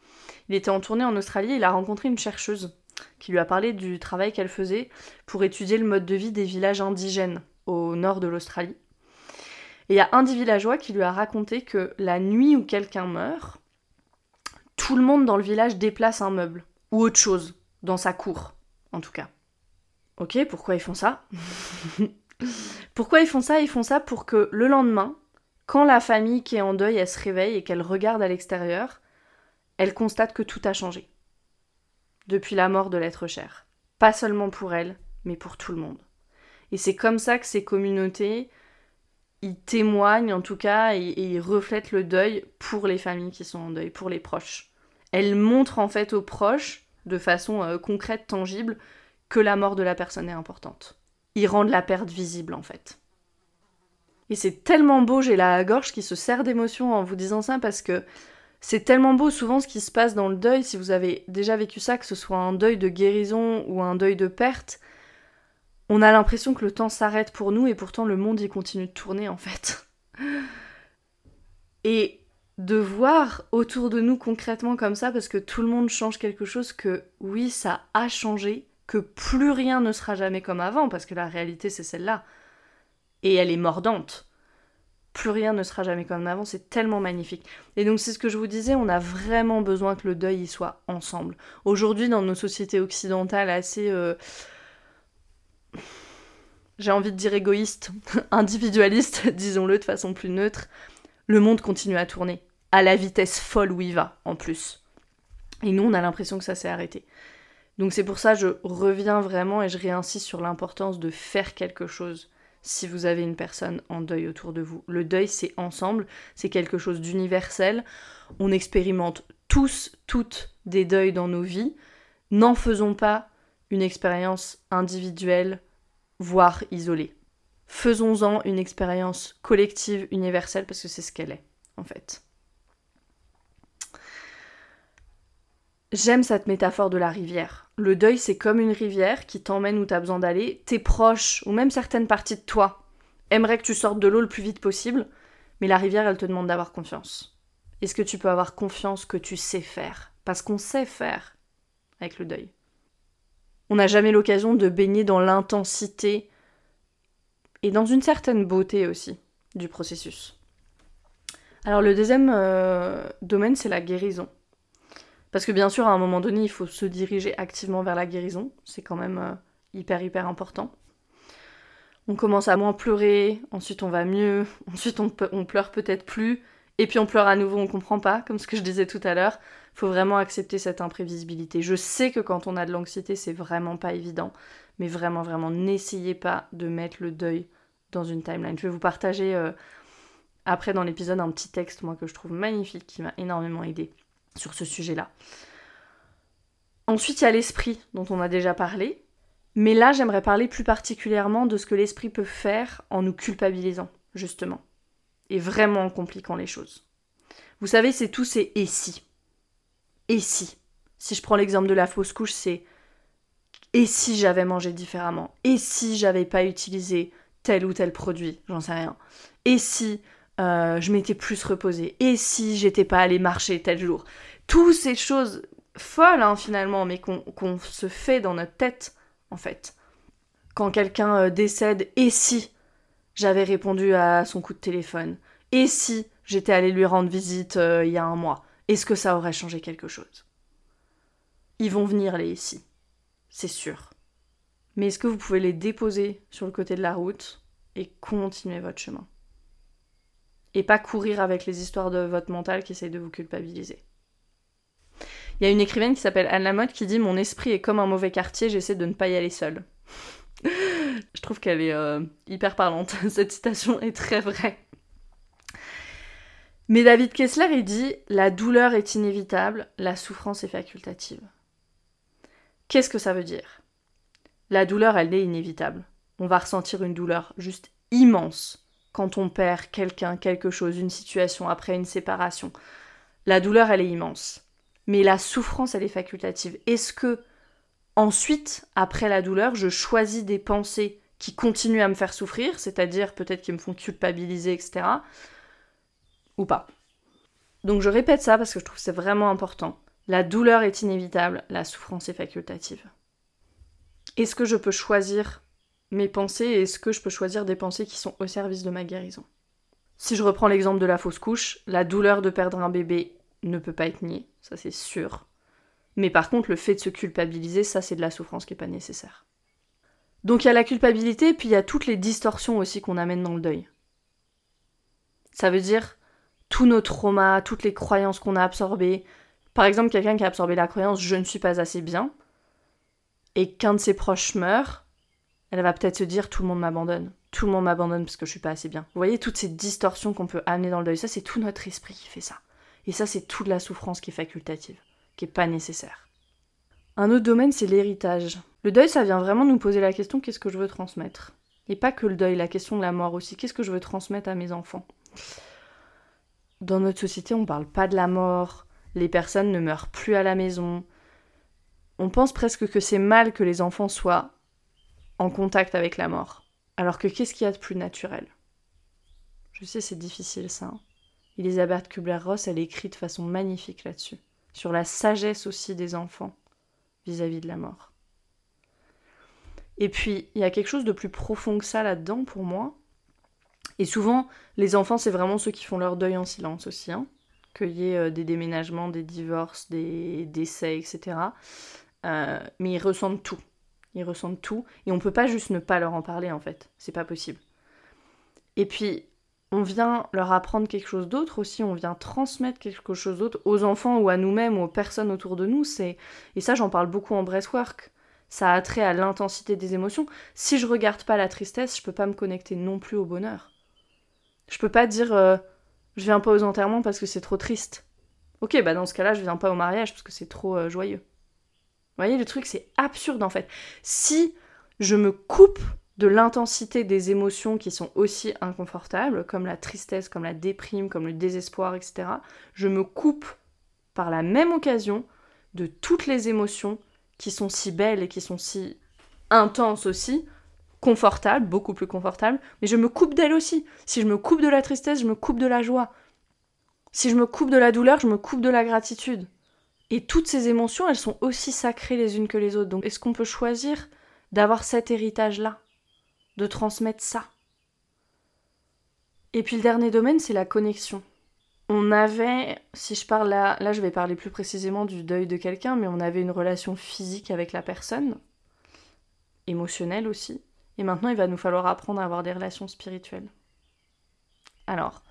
Speaker 1: Il était en tournée en Australie, il a rencontré une chercheuse qui lui a parlé du travail qu'elle faisait pour étudier le mode de vie des villages indigènes au nord de l'Australie. Et il y a un des villageois qui lui a raconté que la nuit où quelqu'un meurt, tout le monde dans le village déplace un meuble, ou autre chose, dans sa cour, en tout cas. Ok, pourquoi ils font ça? Pourquoi ils font ça? Ils font ça pour que le lendemain, quand la famille qui est en deuil, se réveille et qu'elle regarde à l'extérieur, elle constate que tout a changé. Depuis la mort de l'être cher. Pas seulement pour elle, mais pour tout le monde. Et c'est comme ça que ces communautés, ils témoignent en tout cas et, ils reflètent le deuil pour les familles qui sont en deuil, pour les proches. Elles montrent en fait aux proches, de façon euh, concrète, tangible, que la mort de la personne est importante. Ils rendent la perte visible en fait. Et c'est tellement beau, j'ai la gorge qui se serre d'émotion en vous disant ça parce que c'est tellement beau souvent ce qui se passe dans le deuil, si vous avez déjà vécu ça, que ce soit un deuil de guérison ou un deuil de perte, on a l'impression que le temps s'arrête pour nous et pourtant le monde y continue de tourner en fait. Et de voir autour de nous concrètement comme ça, parce que tout le monde change quelque chose, que oui, ça a changé, que plus rien ne sera jamais comme avant, parce que la réalité c'est celle-là et elle est mordante. Plus rien ne sera jamais comme avant, c'est tellement magnifique. Et donc c'est ce que je vous disais, on a vraiment besoin que le deuil y soit ensemble. Aujourd'hui, dans nos sociétés occidentales assez... Euh, j'ai envie de dire égoïste, individualiste, disons-le de façon plus neutre, le monde continue à tourner, à la vitesse folle où il va, en plus. Et nous, on a l'impression que ça s'est arrêté. Donc c'est pour ça que je reviens vraiment et je réinsiste sur l'importance de faire quelque chose si vous avez une personne en deuil autour de vous. Le deuil, c'est ensemble, c'est quelque chose d'universel. On expérimente tous, toutes des deuils dans nos vies. N'en faisons pas une expérience individuelle, voire isolée. Faisons-en une expérience collective, universelle, parce que c'est ce qu'elle est, en fait. J'aime cette métaphore de la rivière. Le deuil, c'est comme une rivière qui t'emmène où t'as besoin d'aller. Tes proches, ou même certaines parties de toi, aimeraient que tu sortes de l'eau le plus vite possible, mais la rivière, elle te demande d'avoir confiance. Est-ce que tu peux avoir confiance que tu sais faire? Parce qu'on sait faire avec le deuil. On n'a jamais l'occasion de baigner dans l'intensité et dans une certaine beauté aussi du processus. Alors le deuxième euh, domaine, c'est la guérison. Parce que bien sûr, à un moment donné, il faut se diriger activement vers la guérison. C'est quand même euh, hyper, hyper important. On commence à moins pleurer, ensuite on va mieux, ensuite on, pleure peut-être plus, et puis on pleure à nouveau, on comprend pas, comme ce que je disais tout à l'heure. Faut vraiment accepter cette imprévisibilité. Je sais que quand on a de l'anxiété, c'est vraiment pas évident, mais vraiment, vraiment, n'essayez pas de mettre le deuil dans une timeline. Je vais vous partager euh, après dans l'épisode un petit texte, moi, que je trouve magnifique, qui m'a énormément aidé sur ce sujet-là. Ensuite, il y a l'esprit dont on a déjà parlé. Mais là, j'aimerais parler plus particulièrement de ce que l'esprit peut faire en nous culpabilisant, justement. Et vraiment en compliquant les choses. Vous savez, c'est tout ces et si. Et si. Si je prends l'exemple de la fausse couche, c'est et si j'avais mangé différemment? Et si j'avais pas utilisé tel ou tel produit? J'en sais rien. Et si euh, je m'étais plus reposée. Et si j'étais pas allée marcher tel jour? Toutes ces choses folles hein, finalement, mais qu'on se fait dans notre tête en fait. Quand quelqu'un euh, décède, et si j'avais répondu à son coup de téléphone? Et si j'étais allée lui rendre visite euh, il y a un mois? Est-ce que ça aurait changé quelque chose? Ils vont venir les ici, c'est sûr. Mais est-ce que vous pouvez les déposer sur le côté de la route et continuer votre chemin? Et pas courir avec les histoires de votre mental qui essayent de vous culpabiliser. Il y a une écrivaine qui s'appelle Anne Lamotte qui dit Mon esprit est comme un mauvais quartier, j'essaie de ne pas y aller seule. Je trouve qu'elle est euh, hyper parlante. Cette citation est très vraie. Mais David Kessler, il dit La douleur est inévitable, la souffrance est facultative. Qu'est-ce que ça veut dire? La douleur, elle est inévitable. On va ressentir une douleur juste immense quand on perd quelqu'un, quelque chose, une situation après une séparation. La douleur, elle est immense. Mais la souffrance, elle est facultative. Est-ce que ensuite, après la douleur, je choisis des pensées qui continuent à me faire souffrir, c'est-à-dire peut-être qui me font culpabiliser, etc. Ou pas? Donc je répète ça parce que je trouve que c'est vraiment important. La douleur est inévitable, la souffrance est facultative. Est-ce que je peux choisir mes pensées et est-ce que je peux choisir des pensées qui sont au service de ma guérison Si je reprends l'exemple de la fausse couche, la douleur de perdre un bébé ne peut pas être niée, ça c'est sûr. Mais par contre, le fait de se culpabiliser, ça c'est de la souffrance qui n'est pas nécessaire. Donc il y a la culpabilité, puis il y a toutes les distorsions aussi qu'on amène dans le deuil. Ça veut dire tous nos traumas, toutes les croyances qu'on a absorbées. Par exemple, quelqu'un qui a absorbé la croyance je ne suis pas assez bien, et qu'un de ses proches meurt, elle va peut-être se dire tout le monde m'abandonne. Tout le monde m'abandonne parce que je suis pas assez bien. Vous voyez toutes ces distorsions qu'on peut amener dans le deuil, ça c'est tout notre esprit qui fait ça. Et ça c'est toute la souffrance qui est facultative, qui est pas nécessaire. Un autre domaine c'est l'héritage. Le deuil ça vient vraiment nous poser la question qu'est-ce que je veux transmettre? Et pas que le deuil, la question de la mort aussi, qu'est-ce que je veux transmettre à mes enfants? Dans notre société on parle pas de la mort, les personnes ne meurent plus à la maison. On pense presque que c'est mal que les enfants soient en contact avec la mort. Alors que qu'est-ce qu'il y a de plus naturel? Je sais, c'est difficile ça. Hein. Elisabeth Kubler-Ross, elle écrit de façon magnifique là-dessus, sur la sagesse aussi des enfants vis-à-vis de la mort. Et puis, il y a quelque chose de plus profond que ça là-dedans pour moi. Et souvent, les enfants, c'est vraiment ceux qui font leur deuil en silence aussi. Hein. Qu'il y ait euh, des déménagements, des divorces, des décès, etc. Euh, mais ils ressentent tout. Ils ressentent tout. Et on peut pas juste ne pas leur en parler, en fait. C'est pas possible. Et puis, on vient leur apprendre quelque chose d'autre aussi, on vient transmettre quelque chose d'autre aux enfants ou à nous-mêmes ou aux personnes autour de nous. C'est Et ça, j'en parle beaucoup en breathwork. Ça a trait à l'intensité des émotions. Si je regarde pas la tristesse, je peux pas me connecter non plus au bonheur. Je peux pas dire euh, je viens pas aux enterrements parce que c'est trop triste. Ok, bah dans ce cas-là, je viens pas au mariage parce que c'est trop euh, joyeux. Vous voyez, le truc, c'est absurde en fait. Si je me coupe de l'intensité des émotions qui sont aussi inconfortables, comme la tristesse, comme la déprime, comme le désespoir, etc., je me coupe par la même occasion de toutes les émotions qui sont si belles et qui sont si intenses aussi, confortables, beaucoup plus confortables, mais je me coupe d'elles aussi. Si je me coupe de la tristesse, je me coupe de la joie. Si je me coupe de la douleur, je me coupe de la gratitude. Et toutes ces émotions, elles sont aussi sacrées les unes que les autres. Donc est-ce qu'on peut choisir d'avoir cet héritage-là De transmettre ça? Et puis le dernier domaine, c'est la connexion. on avait, si je parle là, là je vais parler plus précisément du deuil de quelqu'un, mais on avait une relation physique avec la personne, émotionnelle aussi, et maintenant il va nous falloir apprendre à avoir des relations spirituelles. Alors,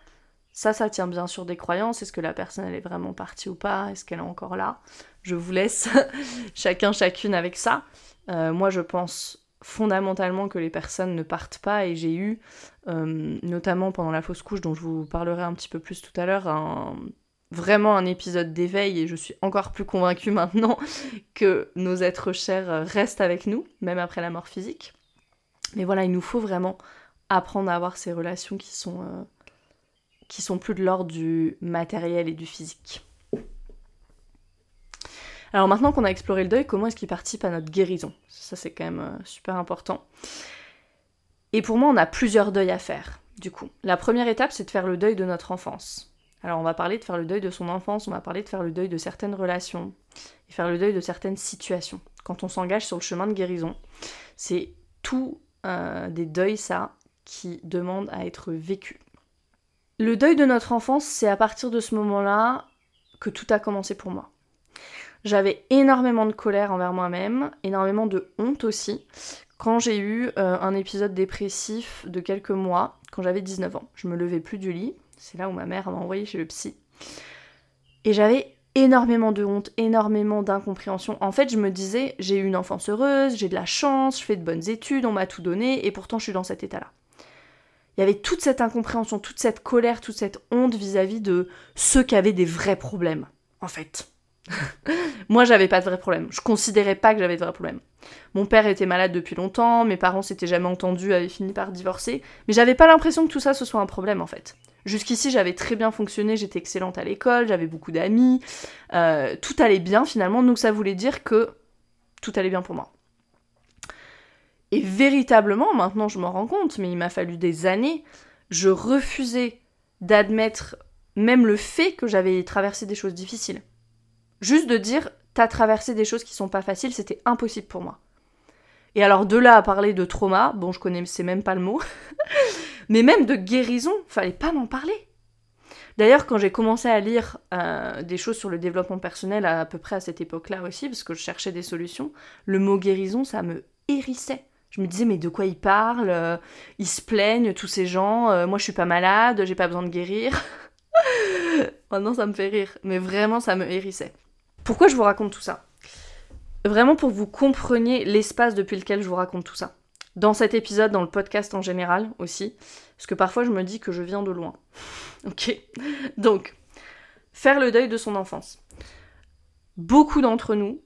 Speaker 1: ça, ça tient bien sûr des croyances. Est-ce que la personne, elle est vraiment partie ou pas? Est-ce qu'elle est encore là? Je vous laisse chacun, chacune avec ça. Euh, moi, je pense fondamentalement que les personnes ne partent pas et j'ai eu, euh, notamment pendant la fausse couche dont je vous parlerai un petit peu plus tout à l'heure, vraiment un épisode d'éveil et je suis encore plus convaincue maintenant que nos êtres chers restent avec nous, même après la mort physique. Mais voilà, il nous faut vraiment apprendre à avoir ces relations qui sont, euh, qui sont plus de l'ordre du matériel et du physique. Alors maintenant qu'on a exploré le deuil, comment est-ce qu'il participe à notre guérison? Ça c'est quand même euh, super important. Et pour moi, on a plusieurs deuils à faire, du coup. La première étape, c'est de faire le deuil de notre enfance. Alors on va parler de faire le deuil de son enfance, on va parler de faire le deuil de certaines relations, et faire le deuil de certaines situations. Quand on s'engage sur le chemin de guérison, c'est tout euh, des deuils, ça, qui demandent à être vécus. Le deuil de notre enfance, c'est à partir de ce moment-là que tout a commencé pour moi. J'avais énormément de colère envers moi-même, énormément de honte aussi, quand j'ai eu euh, un épisode dépressif de quelques mois, quand j'avais 19 ans. Je me levais plus du lit, c'est là où ma mère m'a envoyé chez le psy. Et j'avais énormément de honte, énormément d'incompréhension. En fait, je me disais, j'ai eu une enfance heureuse, j'ai de la chance, je fais de bonnes études, on m'a tout donné, et pourtant je suis dans cet état-là. Il y avait toute cette incompréhension, toute cette colère, toute cette honte vis-à-vis -vis de ceux qui avaient des vrais problèmes, en fait. Moi, j'avais pas de vrais problèmes. Je considérais pas que j'avais de vrais problèmes. Mon père était malade depuis longtemps, mes parents s'étaient jamais entendus, avaient fini par divorcer, mais j'avais pas l'impression que tout ça ce soit un problème en fait. Jusqu'ici, j'avais très bien fonctionné, j'étais excellente à l'école, j'avais beaucoup d'amis, euh, tout allait bien finalement, donc ça voulait dire que tout allait bien pour moi. Et véritablement, maintenant je m'en rends compte, mais il m'a fallu des années, je refusais d'admettre même le fait que j'avais traversé des choses difficiles. Juste de dire, t'as traversé des choses qui sont pas faciles, c'était impossible pour moi. Et alors de là à parler de trauma, bon je connaissais même pas le mot, mais même de guérison, fallait pas m'en parler. D'ailleurs, quand j'ai commencé à lire euh, des choses sur le développement personnel à, peu près à cette époque-là aussi, parce que je cherchais des solutions, le mot guérison, ça me hérissait. Je me disais, mais de quoi ils parlent euh, Ils se plaignent, tous ces gens. Euh, moi, je suis pas malade, j'ai pas besoin de guérir. Maintenant, ça me fait rire. Mais vraiment, ça me hérissait. Pourquoi je vous raconte tout ça? Vraiment pour que vous compreniez l'espace depuis lequel je vous raconte tout ça. Dans cet épisode, dans le podcast en général aussi, parce que parfois je me dis que je viens de loin. ok Donc, faire le deuil de son enfance. Beaucoup d'entre nous,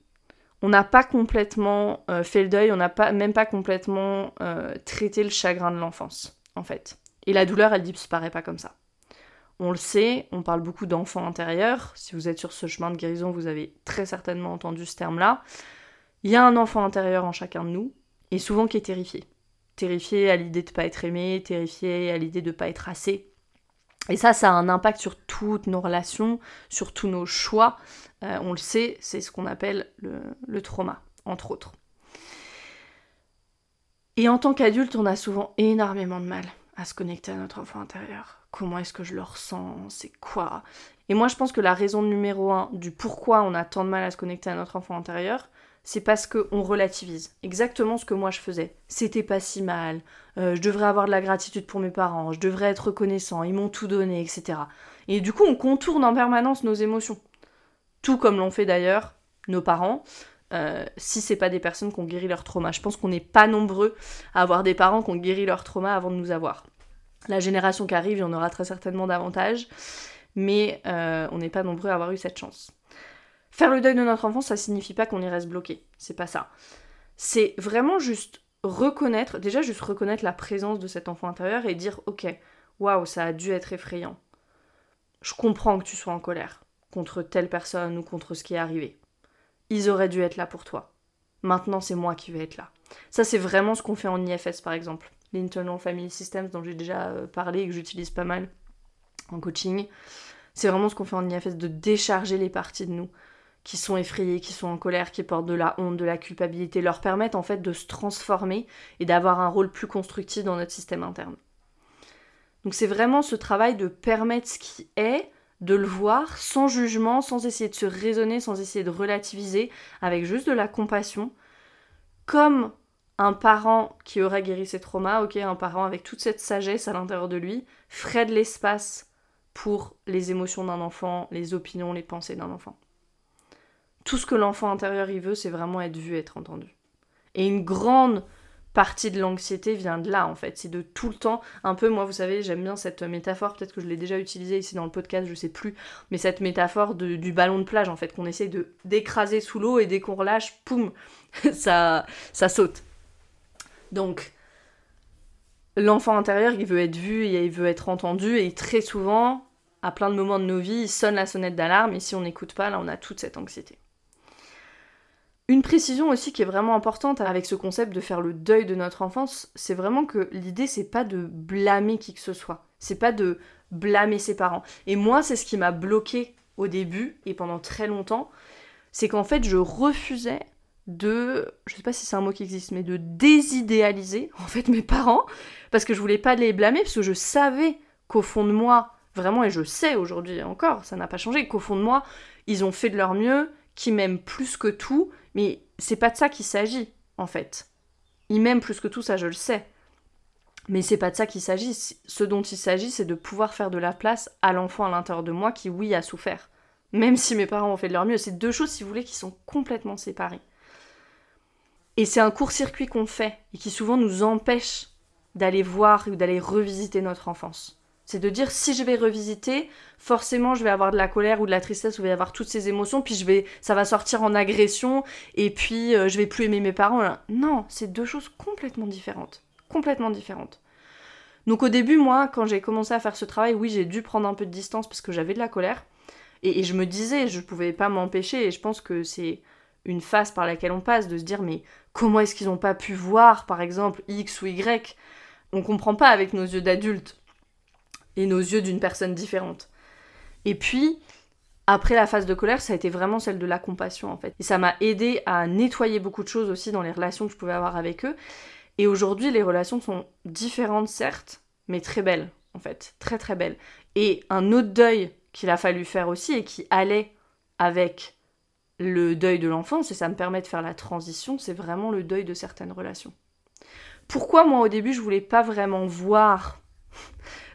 Speaker 1: on n'a pas complètement euh, fait le deuil, on n'a pas, même pas complètement euh, traité le chagrin de l'enfance, en fait. Et la douleur, elle disparaît pas comme ça. On le sait, on parle beaucoup d'enfants intérieurs. Si vous êtes sur ce chemin de guérison, vous avez très certainement entendu ce terme-là. Il y a un enfant intérieur en chacun de nous, et souvent qui est terrifié. Terrifié à l'idée de ne pas être aimé, terrifié à l'idée de ne pas être assez. Et ça, ça a un impact sur toutes nos relations, sur tous nos choix. Euh, on le sait, c'est ce qu'on appelle le trauma, entre autres. Et en tant qu'adulte, on a souvent énormément de mal à se connecter à notre enfant intérieur comment est-ce que je le ressens, c'est quoi? Et moi je pense que la raison numéro un du pourquoi on a tant de mal à se connecter à notre enfant intérieur, c'est parce qu'on relativise. Exactement ce que moi je faisais. C'était pas si mal, euh, je devrais avoir de la gratitude pour mes parents, je devrais être reconnaissant, ils m'ont tout donné, etc. Et du coup on contourne en permanence nos émotions. Tout comme l'ont fait d'ailleurs nos parents, euh, si c'est pas des personnes qui ont guéri leur trauma. Je pense qu'on n'est pas nombreux à avoir des parents qui ont guéri leur trauma avant de nous avoir. La génération qui arrive, il y en aura très certainement davantage, mais euh, on n'est pas nombreux à avoir eu cette chance. Faire le deuil de notre enfance, ça signifie pas qu'on y reste bloqué, c'est pas ça. C'est vraiment juste reconnaître, déjà juste reconnaître la présence de cet enfant intérieur et dire ok, waouh, ça a dû être effrayant. Je comprends que tu sois en colère contre telle personne ou contre ce qui est arrivé. Ils auraient dû être là pour toi. Maintenant, c'est moi qui vais être là. Ça, c'est vraiment ce qu'on fait en IFS par exemple l'Internal Family Systems dont j'ai déjà euh, parlé et que j'utilise pas mal en coaching. C'est vraiment ce qu'on fait en IFS, de décharger les parties de nous qui sont effrayées, qui sont en colère, qui portent de la honte, de la culpabilité, leur permettre en fait de se transformer et d'avoir un rôle plus constructif dans notre système interne. Donc c'est vraiment ce travail de permettre ce qui est, de le voir sans jugement, sans essayer de se raisonner, sans essayer de relativiser, avec juste de la compassion, comme un parent qui aurait guéri ses traumas, ok, un parent avec toute cette sagesse à l'intérieur de lui, ferait de l'espace pour les émotions d'un enfant, les opinions, les pensées d'un enfant. Tout ce que l'enfant intérieur y veut, c'est vraiment être vu, être entendu. Et une grande partie de l'anxiété vient de là en fait, c'est de tout le temps, un peu moi vous savez j'aime bien cette métaphore, peut-être que je l'ai déjà utilisée ici dans le podcast, je sais plus, mais cette métaphore du ballon de plage en fait, qu'on essaie d'écraser sous l'eau et dès qu'on relâche, poum, ça, ça saute. Donc l'enfant intérieur il veut être vu et il veut être entendu et très souvent, à plein de moments de nos vies, il sonne la sonnette d'alarme et si on n'écoute pas, là on a toute cette anxiété. Une précision aussi qui est vraiment importante avec ce concept de faire le deuil de notre enfance, c'est vraiment que l'idée c'est pas de blâmer qui que ce soit, c'est pas de blâmer ses parents. Et moi c'est ce qui m'a bloqué au début et pendant très longtemps, c'est qu'en fait je refusais de, je sais pas si c'est un mot qui existe, mais de désidéaliser en fait mes parents parce que je voulais pas les blâmer parce que je savais qu'au fond de moi, vraiment et je sais aujourd'hui encore, ça n'a pas changé, qu'au fond de moi, ils ont fait de leur mieux, qu'ils m'aiment plus que tout mais c'est pas de ça qu'il s'agit, en fait. Il m'aime plus que tout, ça je le sais. Mais c'est pas de ça qu'il s'agit. Ce dont il s'agit, c'est de pouvoir faire de la place à l'enfant à l'intérieur de moi qui, oui, a souffert. Même si mes parents ont fait de leur mieux. C'est deux choses, si vous voulez, qui sont complètement séparées. Et c'est un court-circuit qu'on fait et qui souvent nous empêche d'aller voir ou d'aller revisiter notre enfance. C'est de dire si je vais revisiter, forcément je vais avoir de la colère ou de la tristesse, ou je vais avoir toutes ces émotions, puis je vais, ça va sortir en agression, et puis euh, je vais plus aimer mes parents. Non, c'est deux choses complètement différentes. Complètement différentes. Donc au début, moi, quand j'ai commencé à faire ce travail, oui, j'ai dû prendre un peu de distance parce que j'avais de la colère. Et, je me disais, je pouvais pas m'empêcher, et je pense que c'est une phase par laquelle on passe, de se dire, mais comment est-ce qu'ils n'ont pas pu voir, par exemple, X ou Y? On comprend pas avec nos yeux d'adultes et nos yeux d'une personne différente. Et puis, après la phase de colère, ça a été vraiment celle de la compassion en fait. Et ça m'a aidé à nettoyer beaucoup de choses aussi dans les relations que je pouvais avoir avec eux. Et aujourd'hui, les relations sont différentes certes, mais très belles en fait, très très belles. Et un autre deuil qu'il a fallu faire aussi et qui allait avec le deuil de l'enfance, et ça me permet de faire la transition, c'est vraiment le deuil de certaines relations. Pourquoi moi au début je voulais pas vraiment voir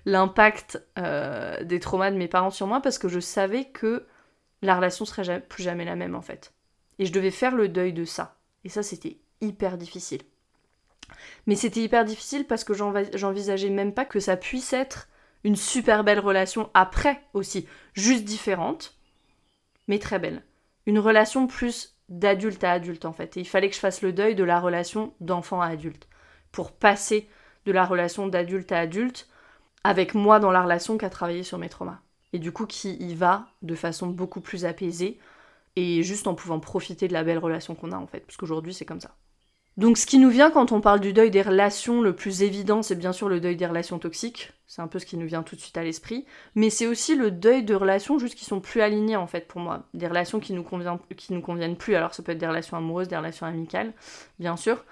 Speaker 1: l'impact euh, des traumas de mes parents sur moi parce que je savais que la relation serait plus jamais la même en fait. Et je devais faire le deuil de ça. Et ça, c'était hyper difficile. Mais c'était hyper difficile parce que j'envisageais même pas que ça puisse être une super belle relation après aussi, juste différente, mais très belle. Une relation plus d'adulte à adulte en fait. Et il fallait que je fasse le deuil de la relation d'enfant à adulte pour passer de la relation d'adulte à adulte avec moi dans la relation qu'à travailler sur mes traumas. Et du coup, qui y va de façon beaucoup plus apaisée et juste en pouvant profiter de la belle relation qu'on a en fait, parce qu'aujourd'hui c'est comme ça. Donc ce qui nous vient quand on parle du deuil des relations, le plus évident c'est bien sûr le deuil des relations toxiques, c'est un peu ce qui nous vient tout de suite à l'esprit, mais c'est aussi le deuil de relations juste qui sont plus alignées en fait pour moi, des relations qui nous, conviennent, qui nous conviennent plus, alors ça peut être des relations amoureuses, des relations amicales, bien sûr,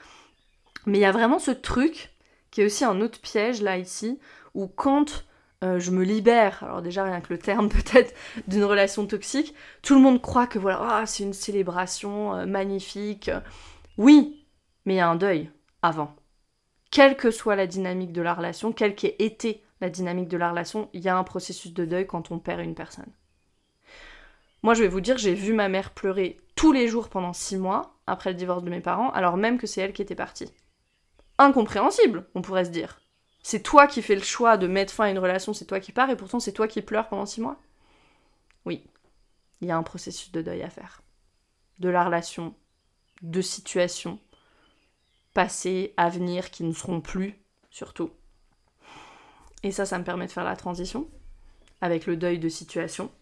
Speaker 1: mais il y a vraiment ce truc qui est aussi un autre piège là ici, où quand euh, je me libère, alors déjà rien que le terme peut-être d'une relation toxique, tout le monde croit que voilà, ah, c'est une célébration euh, magnifique. Oui, mais il y a un deuil avant. Quelle que soit la dynamique de la relation, quelle qu'ait été la dynamique de la relation, il y a un processus de deuil quand on perd une personne. Moi, je vais vous dire, j'ai vu ma mère pleurer tous les jours pendant six mois après le divorce de mes parents, alors même que c'est elle qui était partie. Incompréhensible, on pourrait se dire. C'est toi qui fais le choix de mettre fin à une relation, c'est toi qui pars, et pourtant c'est toi qui pleures pendant six mois Oui, il y a un processus de deuil à faire. De la relation, de situations, passées, à venir, qui ne seront plus, surtout. Et ça, ça me permet de faire la transition avec le deuil de situation.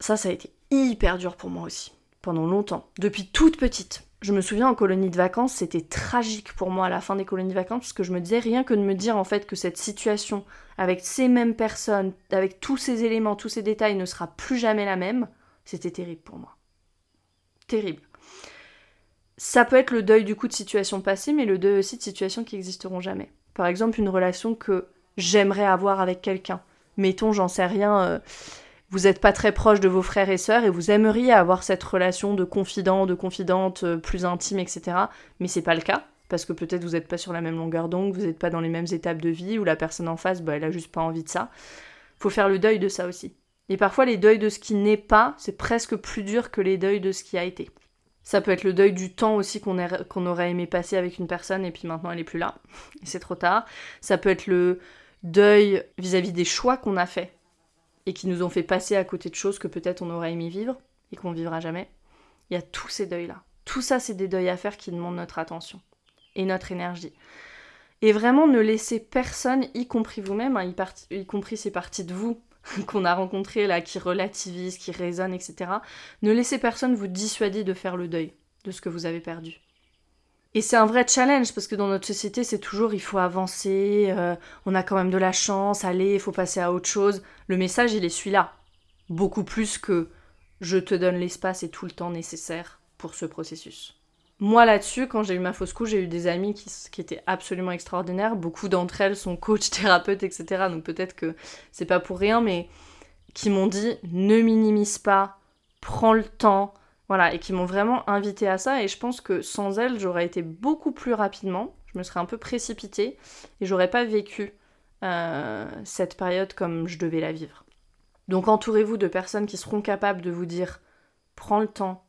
Speaker 1: Ça, ça a été hyper dur pour moi aussi, pendant longtemps, depuis toute petite je me souviens en colonie de vacances, c'était tragique pour moi à la fin des colonies de vacances parce que je me disais rien que de me dire en fait que cette situation avec ces mêmes personnes, avec tous ces éléments, tous ces détails ne sera plus jamais la même, c'était terrible pour moi. Terrible. Ça peut être le deuil du coup de situation passée, mais le deuil aussi de situations qui n'existeront jamais. Par exemple, une relation que j'aimerais avoir avec quelqu'un, mettons, j'en sais rien, euh, vous n'êtes pas très proche de vos frères et sœurs et vous aimeriez avoir cette relation de confident, de confidente euh, plus intime, etc. Mais c'est pas le cas parce que peut-être vous n'êtes pas sur la même longueur d'onde, vous n'êtes pas dans les mêmes étapes de vie, ou la personne en face, bah, elle a juste pas envie de ça. Faut faire le deuil de ça aussi. Et parfois, les deuils de ce qui n'est pas, c'est presque plus dur que les deuils de ce qui a été. Ça peut être le deuil du temps aussi qu'on aurait aimé passer avec une personne et puis maintenant elle est plus là. Et c'est trop tard. Ça peut être le deuil vis-à-vis des choix qu'on a faits et qui nous ont fait passer à côté de choses que peut-être on aurait aimé vivre et qu'on vivra jamais. Il y a tous ces deuils-là. Tout ça, c'est des deuils à faire qui demandent notre attention et notre énergie. Et vraiment, ne laissez personne, y compris vous-même, hein, y, compris ces parties de vous qu'on a rencontrées là, qui relativisent, qui résonnent, etc. Ne laissez personne vous dissuader de faire le deuil de ce que vous avez perdu. Et c'est un vrai challenge parce que dans notre société, c'est toujours il faut avancer, euh, on a quand même de la chance, allez, il faut passer à autre chose. Le message, il est celui-là. Beaucoup plus que je te donne l'espace et tout le temps nécessaire pour ce processus. Moi là-dessus, quand j'ai eu ma fausse couche, j'ai eu des amis qui, qui, étaient absolument extraordinaires. Beaucoup d'entre elles sont coachs, thérapeutes, etc. Donc peut-être que c'est pas pour rien, mais qui m'ont dit ne minimise pas, prends le temps, voilà, et qui m'ont vraiment invité à ça. Et je pense que sans elles, j'aurais été beaucoup plus rapidement. Je me serais un peu précipitée et j'aurais pas vécu euh, cette période comme je devais la vivre. Donc entourez-vous de personnes qui seront capables de vous dire prends le temps,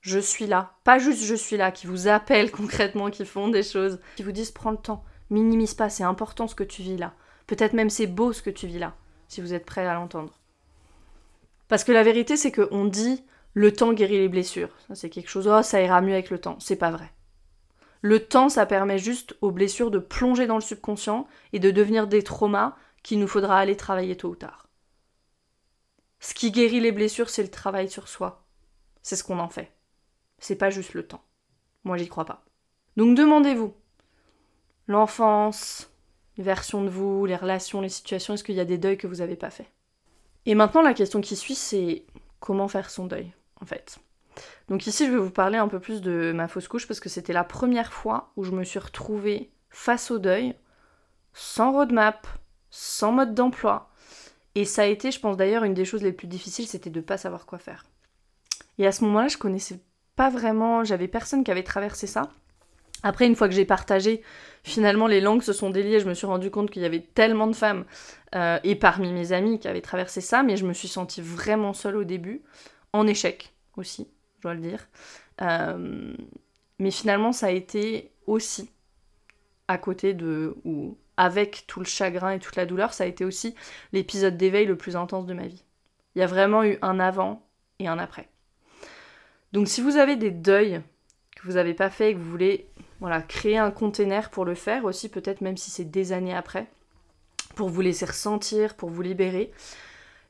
Speaker 1: je suis là. Pas juste je suis là, qui vous appellent concrètement, qui font des choses, qui vous disent prends le temps, minimise pas, c'est important ce que tu vis là. Peut-être même c'est beau ce que tu vis là, si vous êtes prêt à l'entendre. Parce que la vérité, c'est qu'on dit le temps guérit les blessures. C'est quelque chose, oh, ça ira mieux avec le temps. C'est pas vrai. Le temps, ça permet juste aux blessures de plonger dans le subconscient et de devenir des traumas qu'il nous faudra aller travailler tôt ou tard. Ce qui guérit les blessures, c'est le travail sur soi. C'est ce qu'on en fait. C'est pas juste le temps. Moi, j'y crois pas. Donc demandez-vous. L'enfance, les versions de vous, les relations, les situations, est-ce qu'il y a des deuils que vous n'avez pas fait? Et maintenant, la question qui suit, c'est comment faire son deuil, en fait. Donc ici, je vais vous parler un peu plus de ma fausse couche parce que c'était la première fois où je me suis retrouvée face au deuil, sans roadmap, sans mode d'emploi. Et ça a été, je pense d'ailleurs, une des choses les plus difficiles, c'était de ne pas savoir quoi faire. Et à ce moment-là, je connaissais pas vraiment, j'avais personne qui avait traversé ça. Après, une fois que j'ai partagé, finalement, les langues se sont déliées. Je me suis rendu compte qu'il y avait tellement de femmes, euh, et parmi mes amis, qui avaient traversé ça, mais je me suis sentie vraiment seule au début, en échec aussi, je dois le dire. Euh, mais finalement, ça a été aussi, à côté de, ou avec tout le chagrin et toute la douleur, ça a été aussi l'épisode d'éveil le plus intense de ma vie. Il y a vraiment eu un avant et un après. Donc si vous avez des deuils que vous n'avez pas fait et que vous voulez voilà, créer un container pour le faire aussi, peut-être même si c'est des années après, pour vous laisser ressentir, pour vous libérer,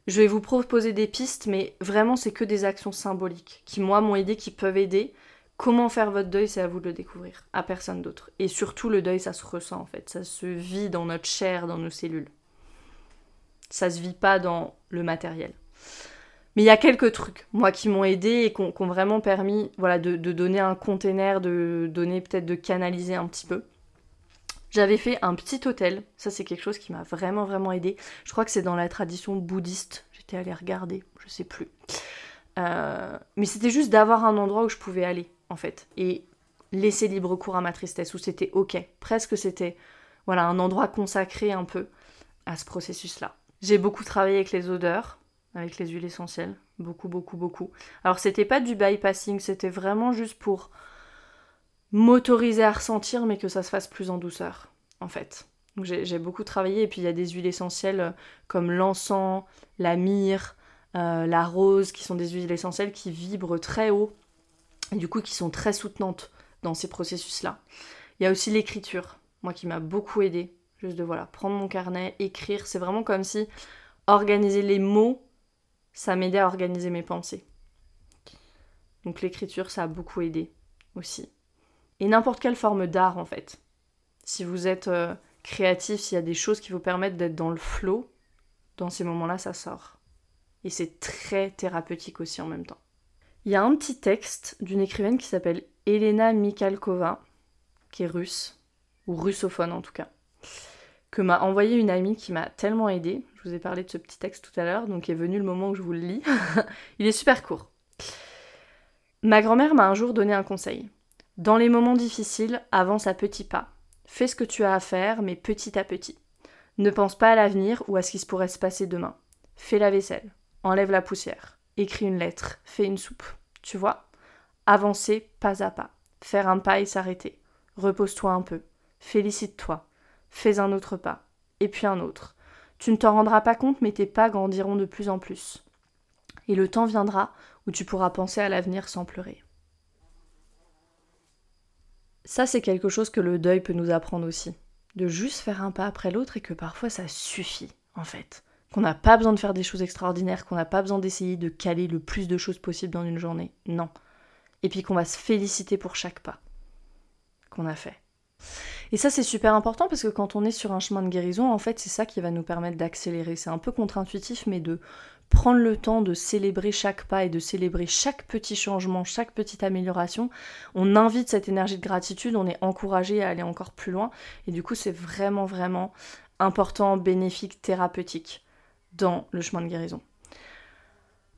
Speaker 1: je vais vous proposer des pistes, mais vraiment c'est que des actions symboliques qui moi m'ont aidé, qui peuvent aider. Comment faire votre deuil, c'est à vous de le découvrir, à personne d'autre. Et surtout le deuil, ça se ressent en fait, ça se vit dans notre chair, dans nos cellules. Ça se vit pas dans le matériel. Mais il y a quelques trucs, moi, qui m'ont aidé et qui ont, vraiment permis voilà, de, donner un container, de donner peut-être de canaliser un petit peu. J'avais fait un petit hôtel, ça c'est quelque chose qui m'a vraiment vraiment aidé. Je crois que c'est dans la tradition bouddhiste, j'étais allée regarder, je sais plus. Euh, mais c'était juste d'avoir un endroit où je pouvais aller, en fait, et laisser libre cours à ma tristesse, où c'était ok. Presque c'était voilà, un endroit consacré un peu à ce processus-là. J'ai beaucoup travaillé avec les odeurs, avec les huiles essentielles. Beaucoup, beaucoup, beaucoup. Alors, c'était pas du bypassing, c'était vraiment juste pour m'autoriser à ressentir, mais que ça se fasse plus en douceur, en fait. J'ai beaucoup travaillé, et puis il y a des huiles essentielles euh, comme l'encens, la myrrhe, euh, la rose, qui sont des huiles essentielles qui vibrent très haut, et du coup qui sont très soutenantes dans ces processus-là. Il y a aussi l'écriture, moi qui m'a beaucoup aidé, juste de voilà, prendre mon carnet, écrire, c'est vraiment comme si organiser les mots ça m'aidait à organiser mes pensées. Donc l'écriture, ça a beaucoup aidé aussi. Et n'importe quelle forme d'art en fait. Si vous êtes euh, créatif, s'il y a des choses qui vous permettent d'être dans le flow, dans ces moments-là, ça sort. Et c'est très thérapeutique aussi en même temps. Il y a un petit texte d'une écrivaine qui s'appelle Elena Mikhalkova, qui est russe, ou russophone en tout cas, que m'a envoyé une amie qui m'a tellement aidée. Je vous ai parlé de ce petit texte tout à l'heure, donc est venu le moment où je vous le lis. Il est super court. Ma grand-mère m'a un jour donné un conseil. Dans les moments difficiles, avance à petits pas. Fais ce que tu as à faire, mais petit à petit. Ne pense pas à l'avenir ou à ce qui se pourrait se passer demain. Fais la vaisselle, enlève la poussière, écris une lettre, fais une soupe. Tu vois? Avancer pas à pas. Faire un pas et s'arrêter. Repose-toi un peu. Félicite-toi. Fais un autre pas. Et puis un autre. Tu ne t'en rendras pas compte, mais tes pas grandiront de plus en plus. Et le temps viendra où tu pourras penser à l'avenir sans pleurer. Ça, c'est quelque chose que le deuil peut nous apprendre aussi. De juste faire un pas après l'autre et que parfois ça suffit, en fait. Qu'on n'a pas besoin de faire des choses extraordinaires, qu'on n'a pas besoin d'essayer de caler le plus de choses possible dans une journée. Non. Et puis qu'on va se féliciter pour chaque pas qu'on a fait. Et ça, c'est super important parce que quand on est sur un chemin de guérison, en fait, c'est ça qui va nous permettre d'accélérer. C'est un peu contre-intuitif, mais de prendre le temps de célébrer chaque pas et de célébrer chaque petit changement, chaque petite amélioration. On invite cette énergie de gratitude, on est encouragé à aller encore plus loin. Et du coup, c'est vraiment, vraiment important, bénéfique, thérapeutique dans le chemin de guérison.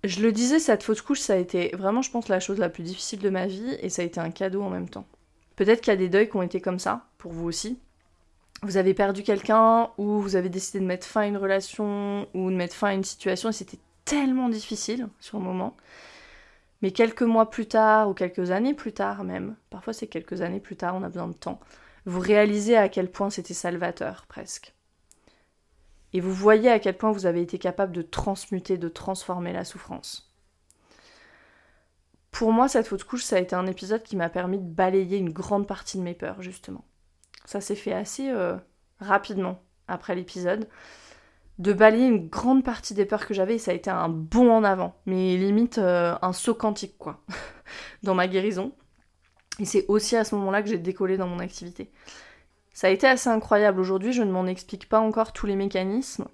Speaker 1: Je le disais, cette fausse couche, ça a été vraiment, je pense, la chose la plus difficile de ma vie et ça a été un cadeau en même temps. Peut-être qu'il y a des deuils qui ont été comme ça, pour vous aussi. Vous avez perdu quelqu'un ou vous avez décidé de mettre fin à une relation ou de mettre fin à une situation et c'était tellement difficile sur le moment. Mais quelques mois plus tard ou quelques années plus tard même, parfois c'est quelques années plus tard, on a besoin de temps, vous réalisez à quel point c'était salvateur presque. Et vous voyez à quel point vous avez été capable de transmuter, de transformer la souffrance. Pour moi, cette fausse couche, ça a été un épisode qui m'a permis de balayer une grande partie de mes peurs, justement. Ça s'est fait assez euh, rapidement après l'épisode. De balayer une grande partie des peurs que j'avais, et ça a été un bond en avant, mais limite euh, un saut quantique, quoi, dans ma guérison. Et c'est aussi à ce moment-là que j'ai décollé dans mon activité. Ça a été assez incroyable. Aujourd'hui, je ne m'en explique pas encore tous les mécanismes.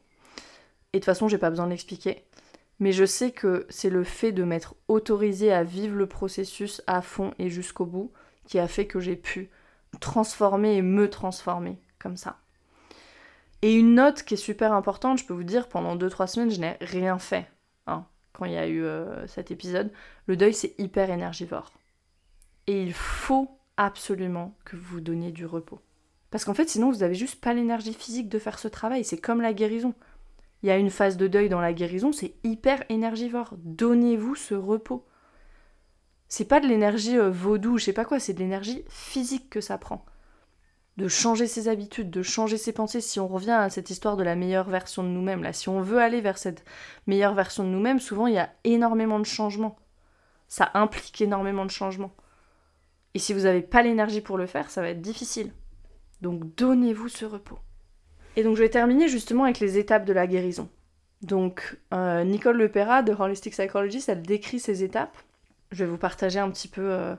Speaker 1: Et de toute façon, j'ai pas besoin d'expliquer mais je sais que c'est le fait de m'être autorisé à vivre le processus à fond et jusqu'au bout qui a fait que j'ai pu transformer et me transformer comme ça. Et une note qui est super importante, je peux vous dire, pendant 2-3 semaines, je n'ai rien fait hein, quand il y a eu euh, cet épisode. Le deuil, c'est hyper énergivore. Et il faut absolument que vous vous donniez du repos. Parce qu'en fait, sinon, vous n'avez juste pas l'énergie physique de faire ce travail. C'est comme la guérison il y a une phase de deuil dans la guérison, c'est hyper énergivore. Donnez-vous ce repos. C'est pas de l'énergie euh, vaudou, je sais pas quoi, c'est de l'énergie physique que ça prend. De changer ses habitudes, de changer ses pensées. Si on revient à cette histoire de la meilleure version de nous-mêmes, là, si on veut aller vers cette meilleure version de nous-mêmes, souvent il y a énormément de changements. Ça implique énormément de changements. Et si vous n'avez pas l'énergie pour le faire, ça va être difficile. Donc donnez-vous ce repos. Et donc je vais terminer justement avec les étapes de la guérison. Donc euh, Nicole Lepera de Holistic Psychologist, elle décrit ces étapes. Je vais vous partager un petit peu euh,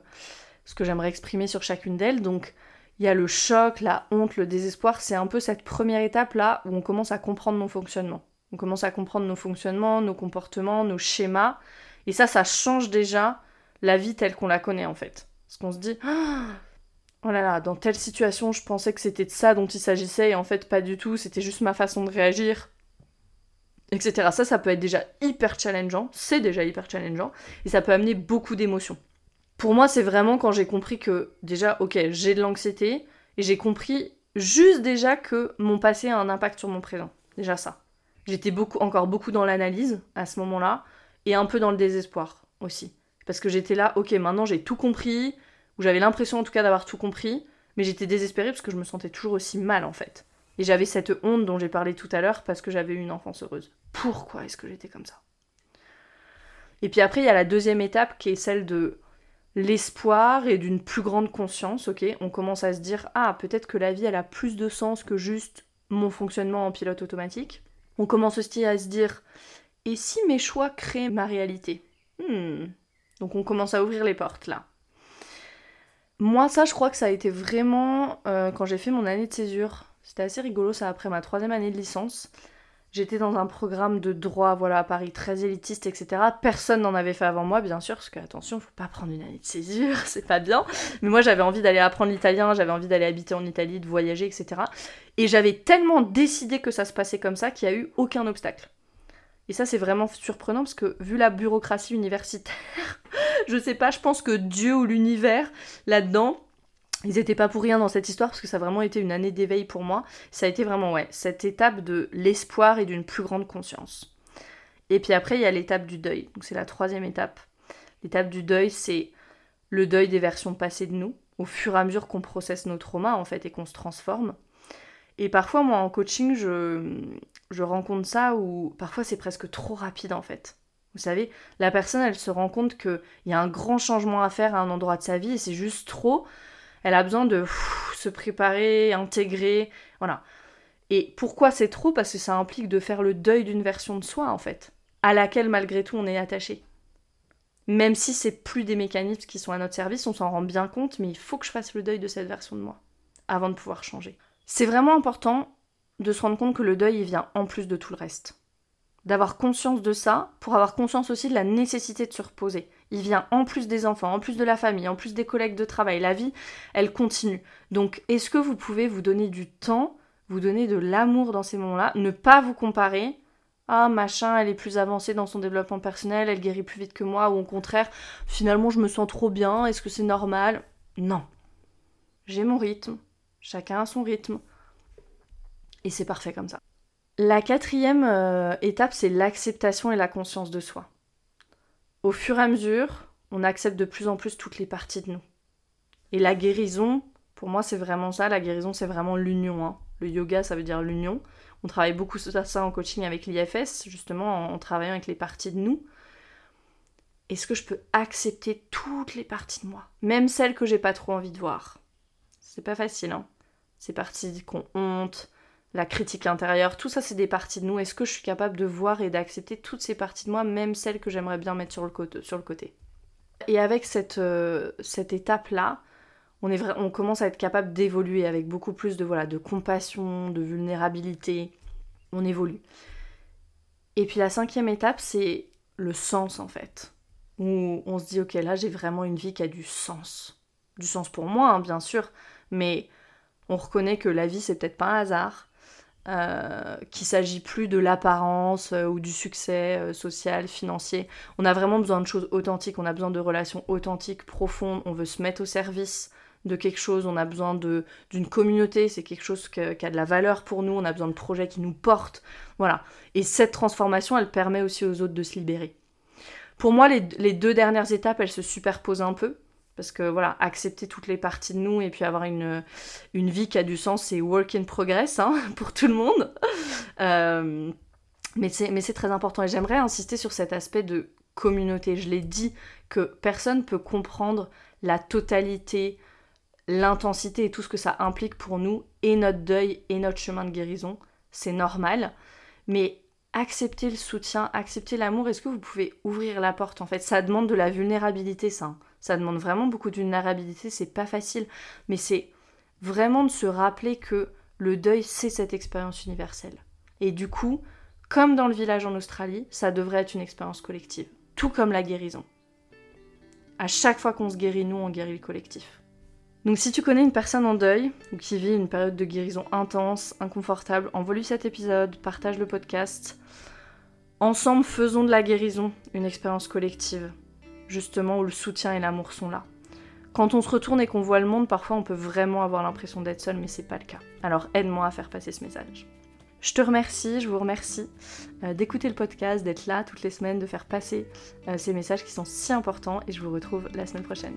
Speaker 1: ce que j'aimerais exprimer sur chacune d'elles. Donc il y a le choc, la honte, le désespoir. C'est un peu cette première étape là où on commence à comprendre nos fonctionnements. On commence à comprendre nos fonctionnements, nos comportements, nos schémas. Et ça, ça change déjà la vie telle qu'on la connaît en fait. Parce qu'on se dit, ah, oh là là, dans telle situation, je pensais que c'était de ça dont il s'agissait, et en fait, pas du tout, c'était juste ma façon de réagir, etc. Ça, ça peut être déjà hyper challengeant, c'est déjà hyper challengeant, et ça peut amener beaucoup d'émotions. Pour moi, c'est vraiment quand j'ai compris que, déjà, ok, j'ai de l'anxiété, et j'ai compris juste déjà que mon passé a un impact sur mon présent. Déjà ça. J'étais beaucoup, encore beaucoup dans l'analyse à ce moment-là, et un peu dans le désespoir aussi. Parce que j'étais là, ok, maintenant j'ai tout compris, où j'avais l'impression en tout cas d'avoir tout compris, mais j'étais désespérée parce que je me sentais toujours aussi mal en fait. Et j'avais cette honte dont j'ai parlé tout à l'heure parce que j'avais eu une enfance heureuse. Pourquoi est-ce que j'étais comme ça? Et puis après, il y a la deuxième étape qui est celle de l'espoir et d'une plus grande conscience, ok? On commence à se dire, ah, peut-être que la vie, elle a plus de sens que juste mon fonctionnement en pilote automatique. On commence aussi à se dire, et si mes choix créent ma réalité? Hmm. Donc on commence à ouvrir les portes là. Moi, ça, je crois que ça a été vraiment euh, quand j'ai fait mon année de césure. C'était assez rigolo, ça, après ma troisième année de licence. J'étais dans un programme de droit, voilà, à Paris, très élitiste, etc. Personne n'en avait fait avant moi, bien sûr, parce que, attention, faut pas prendre une année de césure, c'est pas bien. Mais moi, j'avais envie d'aller apprendre l'italien, j'avais envie d'aller habiter en Italie, de voyager, etc. Et j'avais tellement décidé que ça se passait comme ça qu'il n'y a eu aucun obstacle. Et ça, c'est vraiment surprenant parce que vu la bureaucratie universitaire, je sais pas, je pense que Dieu ou l'univers, là-dedans, ils n'étaient pas pour rien dans cette histoire parce que ça a vraiment été une année d'éveil pour moi. Ça a été vraiment, ouais, cette étape de l'espoir et d'une plus grande conscience. Et puis après, il y a l'étape du deuil. Donc c'est la troisième étape. L'étape du deuil, c'est le deuil des versions passées de nous, au fur et à mesure qu'on processe nos traumas, en fait, et qu'on se transforme. Et parfois, moi, en coaching, je, je rencontre ça où parfois c'est presque trop rapide, en fait. Vous savez, la personne, elle se rend compte qu'il y a un grand changement à faire à un endroit de sa vie et c'est juste trop elle a besoin de se préparer, intégrer, voilà. Et pourquoi c'est trop? Parce que ça implique de faire le deuil d'une version de soi, en fait, à laquelle malgré tout on est attaché. Même si c'est plus des mécanismes qui sont à notre service, on s'en rend bien compte, mais il faut que je fasse le deuil de cette version de moi avant de pouvoir changer. C'est vraiment important de se rendre compte que le deuil il vient en plus de tout le reste. D'avoir conscience de ça pour avoir conscience aussi de la nécessité de se reposer. Il vient en plus des enfants, en plus de la famille, en plus des collègues de travail. La vie, elle continue. Donc, est-ce que vous pouvez vous donner du temps, vous donner de l'amour dans ces moments-là, ne pas vous comparer? Ah machin, elle est plus avancée dans son développement personnel, elle guérit plus vite que moi, ou au contraire, finalement je me sens trop bien, est-ce que c'est normal? Non. J'ai mon rythme, chacun a son rythme, et c'est parfait comme ça. La quatrième euh, étape, c'est l'acceptation et la conscience de soi au fur et à mesure, on accepte de plus en plus toutes les parties de nous. Et la guérison, pour moi, c'est vraiment ça. La guérison, c'est vraiment l'union. Hein. Le yoga, ça veut dire l'union. On travaille beaucoup sur ça en coaching avec l'IFS, justement, en, travaillant avec les parties de nous. Est-ce que je peux accepter toutes les parties de moi? Même celles que j'ai pas trop envie de voir. C'est pas facile, hein. Ces parties qu'on honte, la critique intérieure, tout ça c'est des parties de nous. Est-ce que je suis capable de voir et d'accepter toutes ces parties de moi, même celles que j'aimerais bien mettre sur le, côté, sur le côté? Et avec cette, euh, étape-là, on commence à être capable d'évoluer avec beaucoup plus de, voilà, de compassion, de vulnérabilité. On évolue. Et puis la cinquième étape, c'est le sens en fait. Où on se dit, ok, là j'ai vraiment une vie qui a du sens. Du sens pour moi, hein, bien sûr, mais on reconnaît que la vie c'est peut-être pas un hasard, euh, qu'il s'agit plus de l'apparence euh, ou du succès euh, social, financier. On a vraiment besoin de choses authentiques, on a besoin de relations authentiques, profondes, on veut se mettre au service de quelque chose, on a besoin d'une communauté, c'est quelque chose qui a de la valeur pour nous, on a besoin de projets qui nous portent, voilà. Et cette transformation, elle permet aussi aux autres de se libérer. Pour moi, les deux dernières étapes, elles se superposent un peu, parce que voilà, accepter toutes les parties de nous et puis avoir une, une vie qui a du sens, c'est work in progress hein, pour tout le monde. Euh, mais c'est très important et j'aimerais insister sur cet aspect de communauté. Je l'ai dit que personne peut comprendre la totalité, l'intensité et tout ce que ça implique pour nous et notre deuil et notre chemin de guérison. C'est normal. Mais accepter le soutien, accepter l'amour, est-ce que vous pouvez ouvrir la porte en fait? Ça demande de la vulnérabilité, ça. Hein. Ça demande vraiment beaucoup de vulnérabilité, c'est pas facile, mais c'est vraiment de se rappeler que le deuil, c'est cette expérience universelle. Et du coup, comme dans le village en Australie, ça devrait être une expérience collective, tout comme la guérison. À chaque fois qu'on se guérit, nous, on guérit le collectif. Donc si tu connais une personne en deuil ou qui vit une période de guérison intense, inconfortable, envoie-lui cet épisode, partage le podcast. Ensemble, faisons de la guérison une expérience collective justement où le soutien et l'amour sont là. Quand on se retourne et qu'on voit le monde, parfois on peut vraiment avoir l'impression d'être seul, mais c'est pas le cas. Alors aide-moi à faire passer ce message. Je te remercie, je vous remercie euh, d'écouter le podcast, d'être là toutes les semaines, de faire passer euh, ces messages qui sont si importants et je vous retrouve la semaine prochaine.